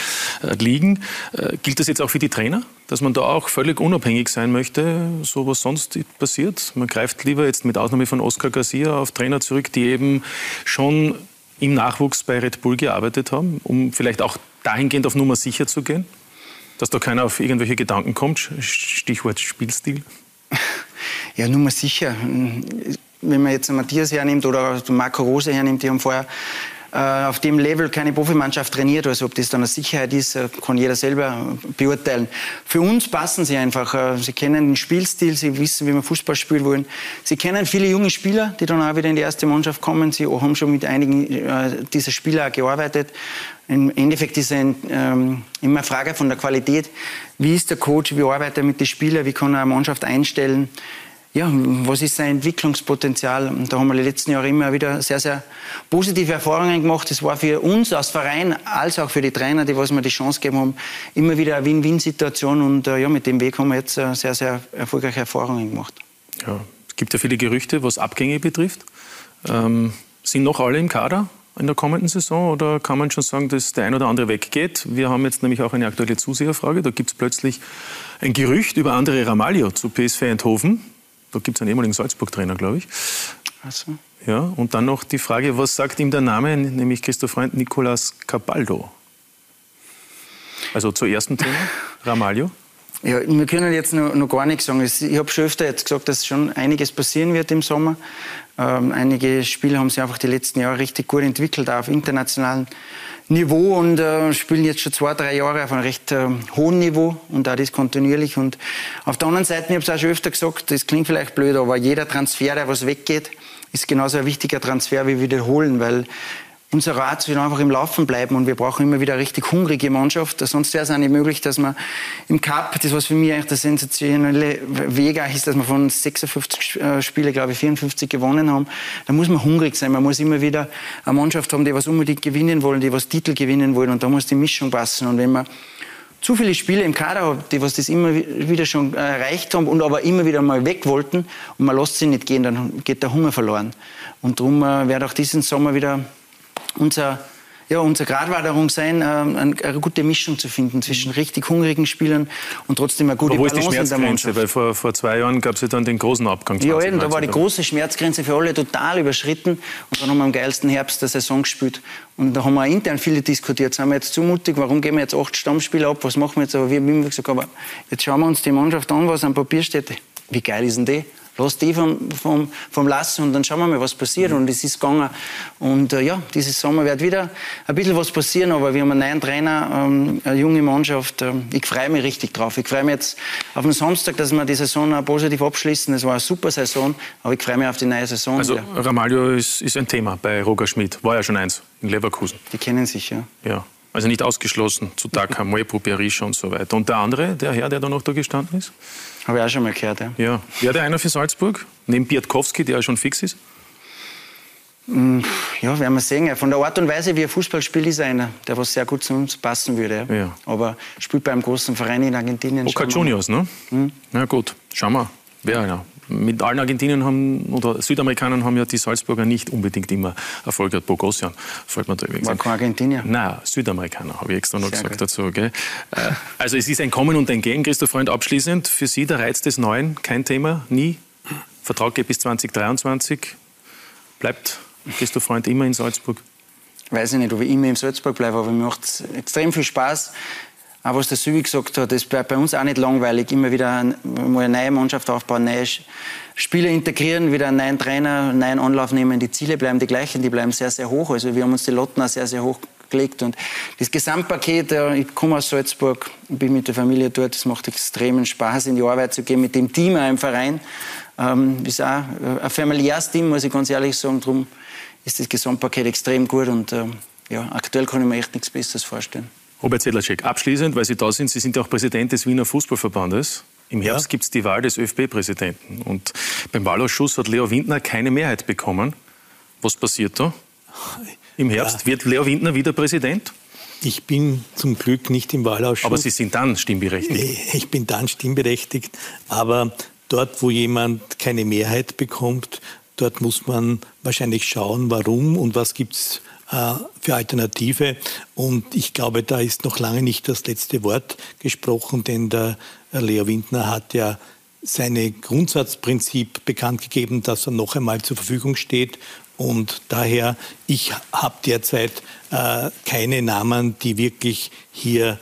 Speaker 2: äh, Ligen. Äh, gilt das jetzt auch für die Trainer, dass man da auch völlig unabhängig sein möchte, so was sonst passiert? Man greift lieber jetzt mit Ausnahme von Oscar Garcia auf Trainer zurück, die eben schon im Nachwuchs bei Red Bull gearbeitet haben, um vielleicht auch dahingehend auf Nummer sicher zu gehen? Dass da keiner auf irgendwelche Gedanken kommt, Stichwort Spielstil?
Speaker 5: Ja, nur mal sicher. Wenn man jetzt Matthias hernimmt oder Marco Rose hernimmt, die haben vorher auf dem Level keine Profimannschaft trainiert. Also ob das dann eine Sicherheit ist, äh, kann jeder selber beurteilen. Für uns passen sie einfach. Äh, sie kennen den Spielstil, sie wissen, wie wir Fußball spielen wollen. Sie kennen viele junge Spieler, die dann auch wieder in die erste Mannschaft kommen. Sie haben schon mit einigen dieser Spieler gearbeitet. Im Endeffekt ist es ähm, immer eine Frage von der Qualität. Wie ist der Coach? Wie arbeitet er mit den Spielern? Wie kann er eine Mannschaft einstellen? Ja, was ist sein Entwicklungspotenzial? Und da haben wir die letzten Jahre immer wieder sehr, sehr positive Erfahrungen gemacht. Das war für uns als Verein, als auch für die Trainer, die was mir die Chance gegeben haben, immer wieder eine Win-Win-Situation. Und äh, ja, mit dem Weg haben wir jetzt äh, sehr, sehr erfolgreiche Erfahrungen gemacht.
Speaker 2: Ja, es gibt ja viele Gerüchte, was Abgänge betrifft. Ähm, sind noch alle im Kader? in der kommenden Saison oder kann man schon sagen, dass der ein oder andere weggeht? Wir haben jetzt nämlich auch eine aktuelle Zuseherfrage. Da gibt es plötzlich ein Gerücht über andere Ramalho zu PSV Eindhoven. Da gibt es einen ehemaligen Salzburg-Trainer, glaube ich. Ach so. Ja, und dann noch die Frage, was sagt ihm der Name, nämlich Christoph Freund Nicolas Cabaldo? Also zur ersten Trainer, Ramalho.
Speaker 5: Ja, wir können jetzt noch, noch gar nichts sagen. Ich habe schon öfter jetzt gesagt, dass schon einiges passieren wird im Sommer. Ähm, einige Spieler haben sich einfach die letzten Jahre richtig gut entwickelt, auch auf internationalen Niveau und äh, spielen jetzt schon zwei, drei Jahre auf einem recht äh, hohen Niveau und auch das kontinuierlich. Und auf der anderen Seite, ich habe es auch schon öfter gesagt, das klingt vielleicht blöd, aber jeder Transfer, der was weggeht, ist genauso ein wichtiger Transfer wie wiederholen, weil unser Rat wird einfach im Laufen bleiben und wir brauchen immer wieder eine richtig hungrige Mannschaft. Sonst wäre es auch nicht möglich, dass man im Cup, das was für mich eigentlich der sensationelle Weg ist, dass wir von 56 äh, Spielen, glaube ich, 54 gewonnen haben. Da muss man hungrig sein. Man muss immer wieder eine Mannschaft haben, die was unbedingt gewinnen wollen, die was Titel gewinnen wollen und da muss die Mischung passen. Und wenn man zu viele Spiele im Kader hat, die was das immer wieder schon erreicht haben und aber immer wieder mal weg wollten und man lässt sie nicht gehen, dann geht der Hunger verloren. Und darum äh, wird auch diesen Sommer wieder unser, ja, unsere Gratwanderung sein, ähm, eine, gute Mischung zu finden zwischen richtig hungrigen Spielern und trotzdem eine gute
Speaker 2: Aber wo ist die Schmerzgrenze? Weil vor, vor zwei Jahren gab es ja dann den großen Abgang.
Speaker 5: Ja, eben, da war die große Schmerzgrenze für alle total überschritten. Und dann haben wir am geilsten Herbst der Saison gespielt. Und da haben wir intern viele diskutiert. Sind wir jetzt zumutig? Warum geben wir jetzt acht Stammspieler ab? Was machen wir jetzt? Aber wir haben immer gesagt, aber jetzt schauen wir uns die Mannschaft an, was am Papier steht. Wie geil ist denn die? Lass die vom, vom, vom Lassen und dann schauen wir mal, was passiert. Und es ist gegangen. Und äh, ja, dieses Sommer wird wieder ein bisschen was passieren, aber wir haben einen neuen Trainer, ähm, eine junge Mannschaft. Ähm, ich freue mich richtig drauf. Ich freue mich jetzt auf den Samstag, dass wir die Saison auch positiv abschließen. Es war eine super Saison, aber ich freue mich auf die neue Saison.
Speaker 2: Also
Speaker 5: wieder.
Speaker 2: Ramalho ist, ist ein Thema bei Roger Schmidt. War ja schon eins in Leverkusen.
Speaker 5: Die kennen sich, ja.
Speaker 2: Ja. Also nicht ausgeschlossen zu Taka, Moepo, Berisha und so weiter. Und der andere, der Herr, der da noch da gestanden ist?
Speaker 5: Habe ich auch schon mal gehört, ja.
Speaker 2: Ja. Wäre der einer für Salzburg? Neben Biatkowski, der ja schon fix ist?
Speaker 5: Mm, ja, werden wir sehen. Von der Art und Weise, wie er Fußball spielt, ist er einer, der was sehr gut zu uns passen würde. Ja. Aber spielt bei einem großen Verein in Argentinien.
Speaker 2: Boca Juniors, ne? Hm? Na gut, schauen wir. Wer einer mit allen Argentinien haben, oder Südamerikanern haben ja die Salzburger nicht unbedingt immer Erfolg gehabt. Bogosian fällt mir da übrigens
Speaker 5: War kein Argentinier?
Speaker 2: Nein, Südamerikaner, habe ich extra noch Sehr gesagt gut. dazu. Gell? Äh, also es ist ein Kommen und ein Gehen, Christoph Freund, abschließend. Für Sie der Reiz des Neuen, kein Thema, nie. Vertrag geht bis 2023. Bleibt Christoph Freund immer in Salzburg?
Speaker 5: Weiß ich nicht, ob ich immer in Salzburg bleibe, aber mir macht es extrem viel Spaß. Auch was der Süvi gesagt hat, es bleibt bei uns auch nicht langweilig. Immer wieder eine, eine neue Mannschaft aufbauen, neue Spieler integrieren, wieder einen neuen Trainer, einen neuen Anlauf nehmen. Die Ziele bleiben die gleichen, die bleiben sehr, sehr hoch. Also wir haben uns die Lotten auch sehr, sehr hoch gelegt. Und das Gesamtpaket, ich komme aus Salzburg, bin mit der Familie dort, es macht extremen Spaß, in die Arbeit zu gehen, mit dem Team auch im Verein. Ähm, ist auch ein familiäres Team, muss ich ganz ehrlich sagen. Darum ist das Gesamtpaket extrem gut und ähm, ja, aktuell kann ich mir echt nichts Besseres vorstellen.
Speaker 2: Robert Sedlacek, abschließend, weil Sie da sind, Sie sind ja auch Präsident des Wiener Fußballverbandes. Im Herbst ja. gibt es die Wahl des ÖFB-Präsidenten. Und beim Wahlausschuss hat Leo Windner keine Mehrheit bekommen. Was passiert da? Im Herbst ja. wird Leo Windner wieder Präsident?
Speaker 3: Ich bin zum Glück nicht im Wahlausschuss.
Speaker 2: Aber Sie sind dann stimmberechtigt?
Speaker 3: Ich bin dann stimmberechtigt. Aber dort, wo jemand keine Mehrheit bekommt, dort muss man wahrscheinlich schauen, warum und was gibt es für Alternative. Und ich glaube, da ist noch lange nicht das letzte Wort gesprochen, denn der Leo Windner hat ja seine Grundsatzprinzip bekannt gegeben, dass er noch einmal zur Verfügung steht. Und daher, ich habe derzeit äh, keine Namen, die wirklich hier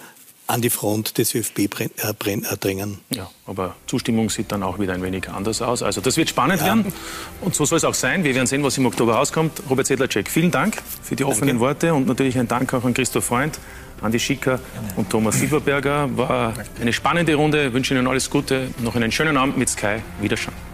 Speaker 3: an die Front des ÖFB äh, drängen.
Speaker 2: Ja, aber Zustimmung sieht dann auch wieder ein wenig anders aus. Also das wird spannend ja. werden und so soll es auch sein. Wir werden sehen, was im Oktober rauskommt. Robert Sedlacek, vielen Dank für die offenen Danke. Worte und natürlich ein Dank auch an Christoph Freund, Andi Schicker und Thomas Silberberger. War eine spannende Runde. Ich wünsche Ihnen alles Gute. Noch einen schönen Abend mit Sky. Wiederschauen.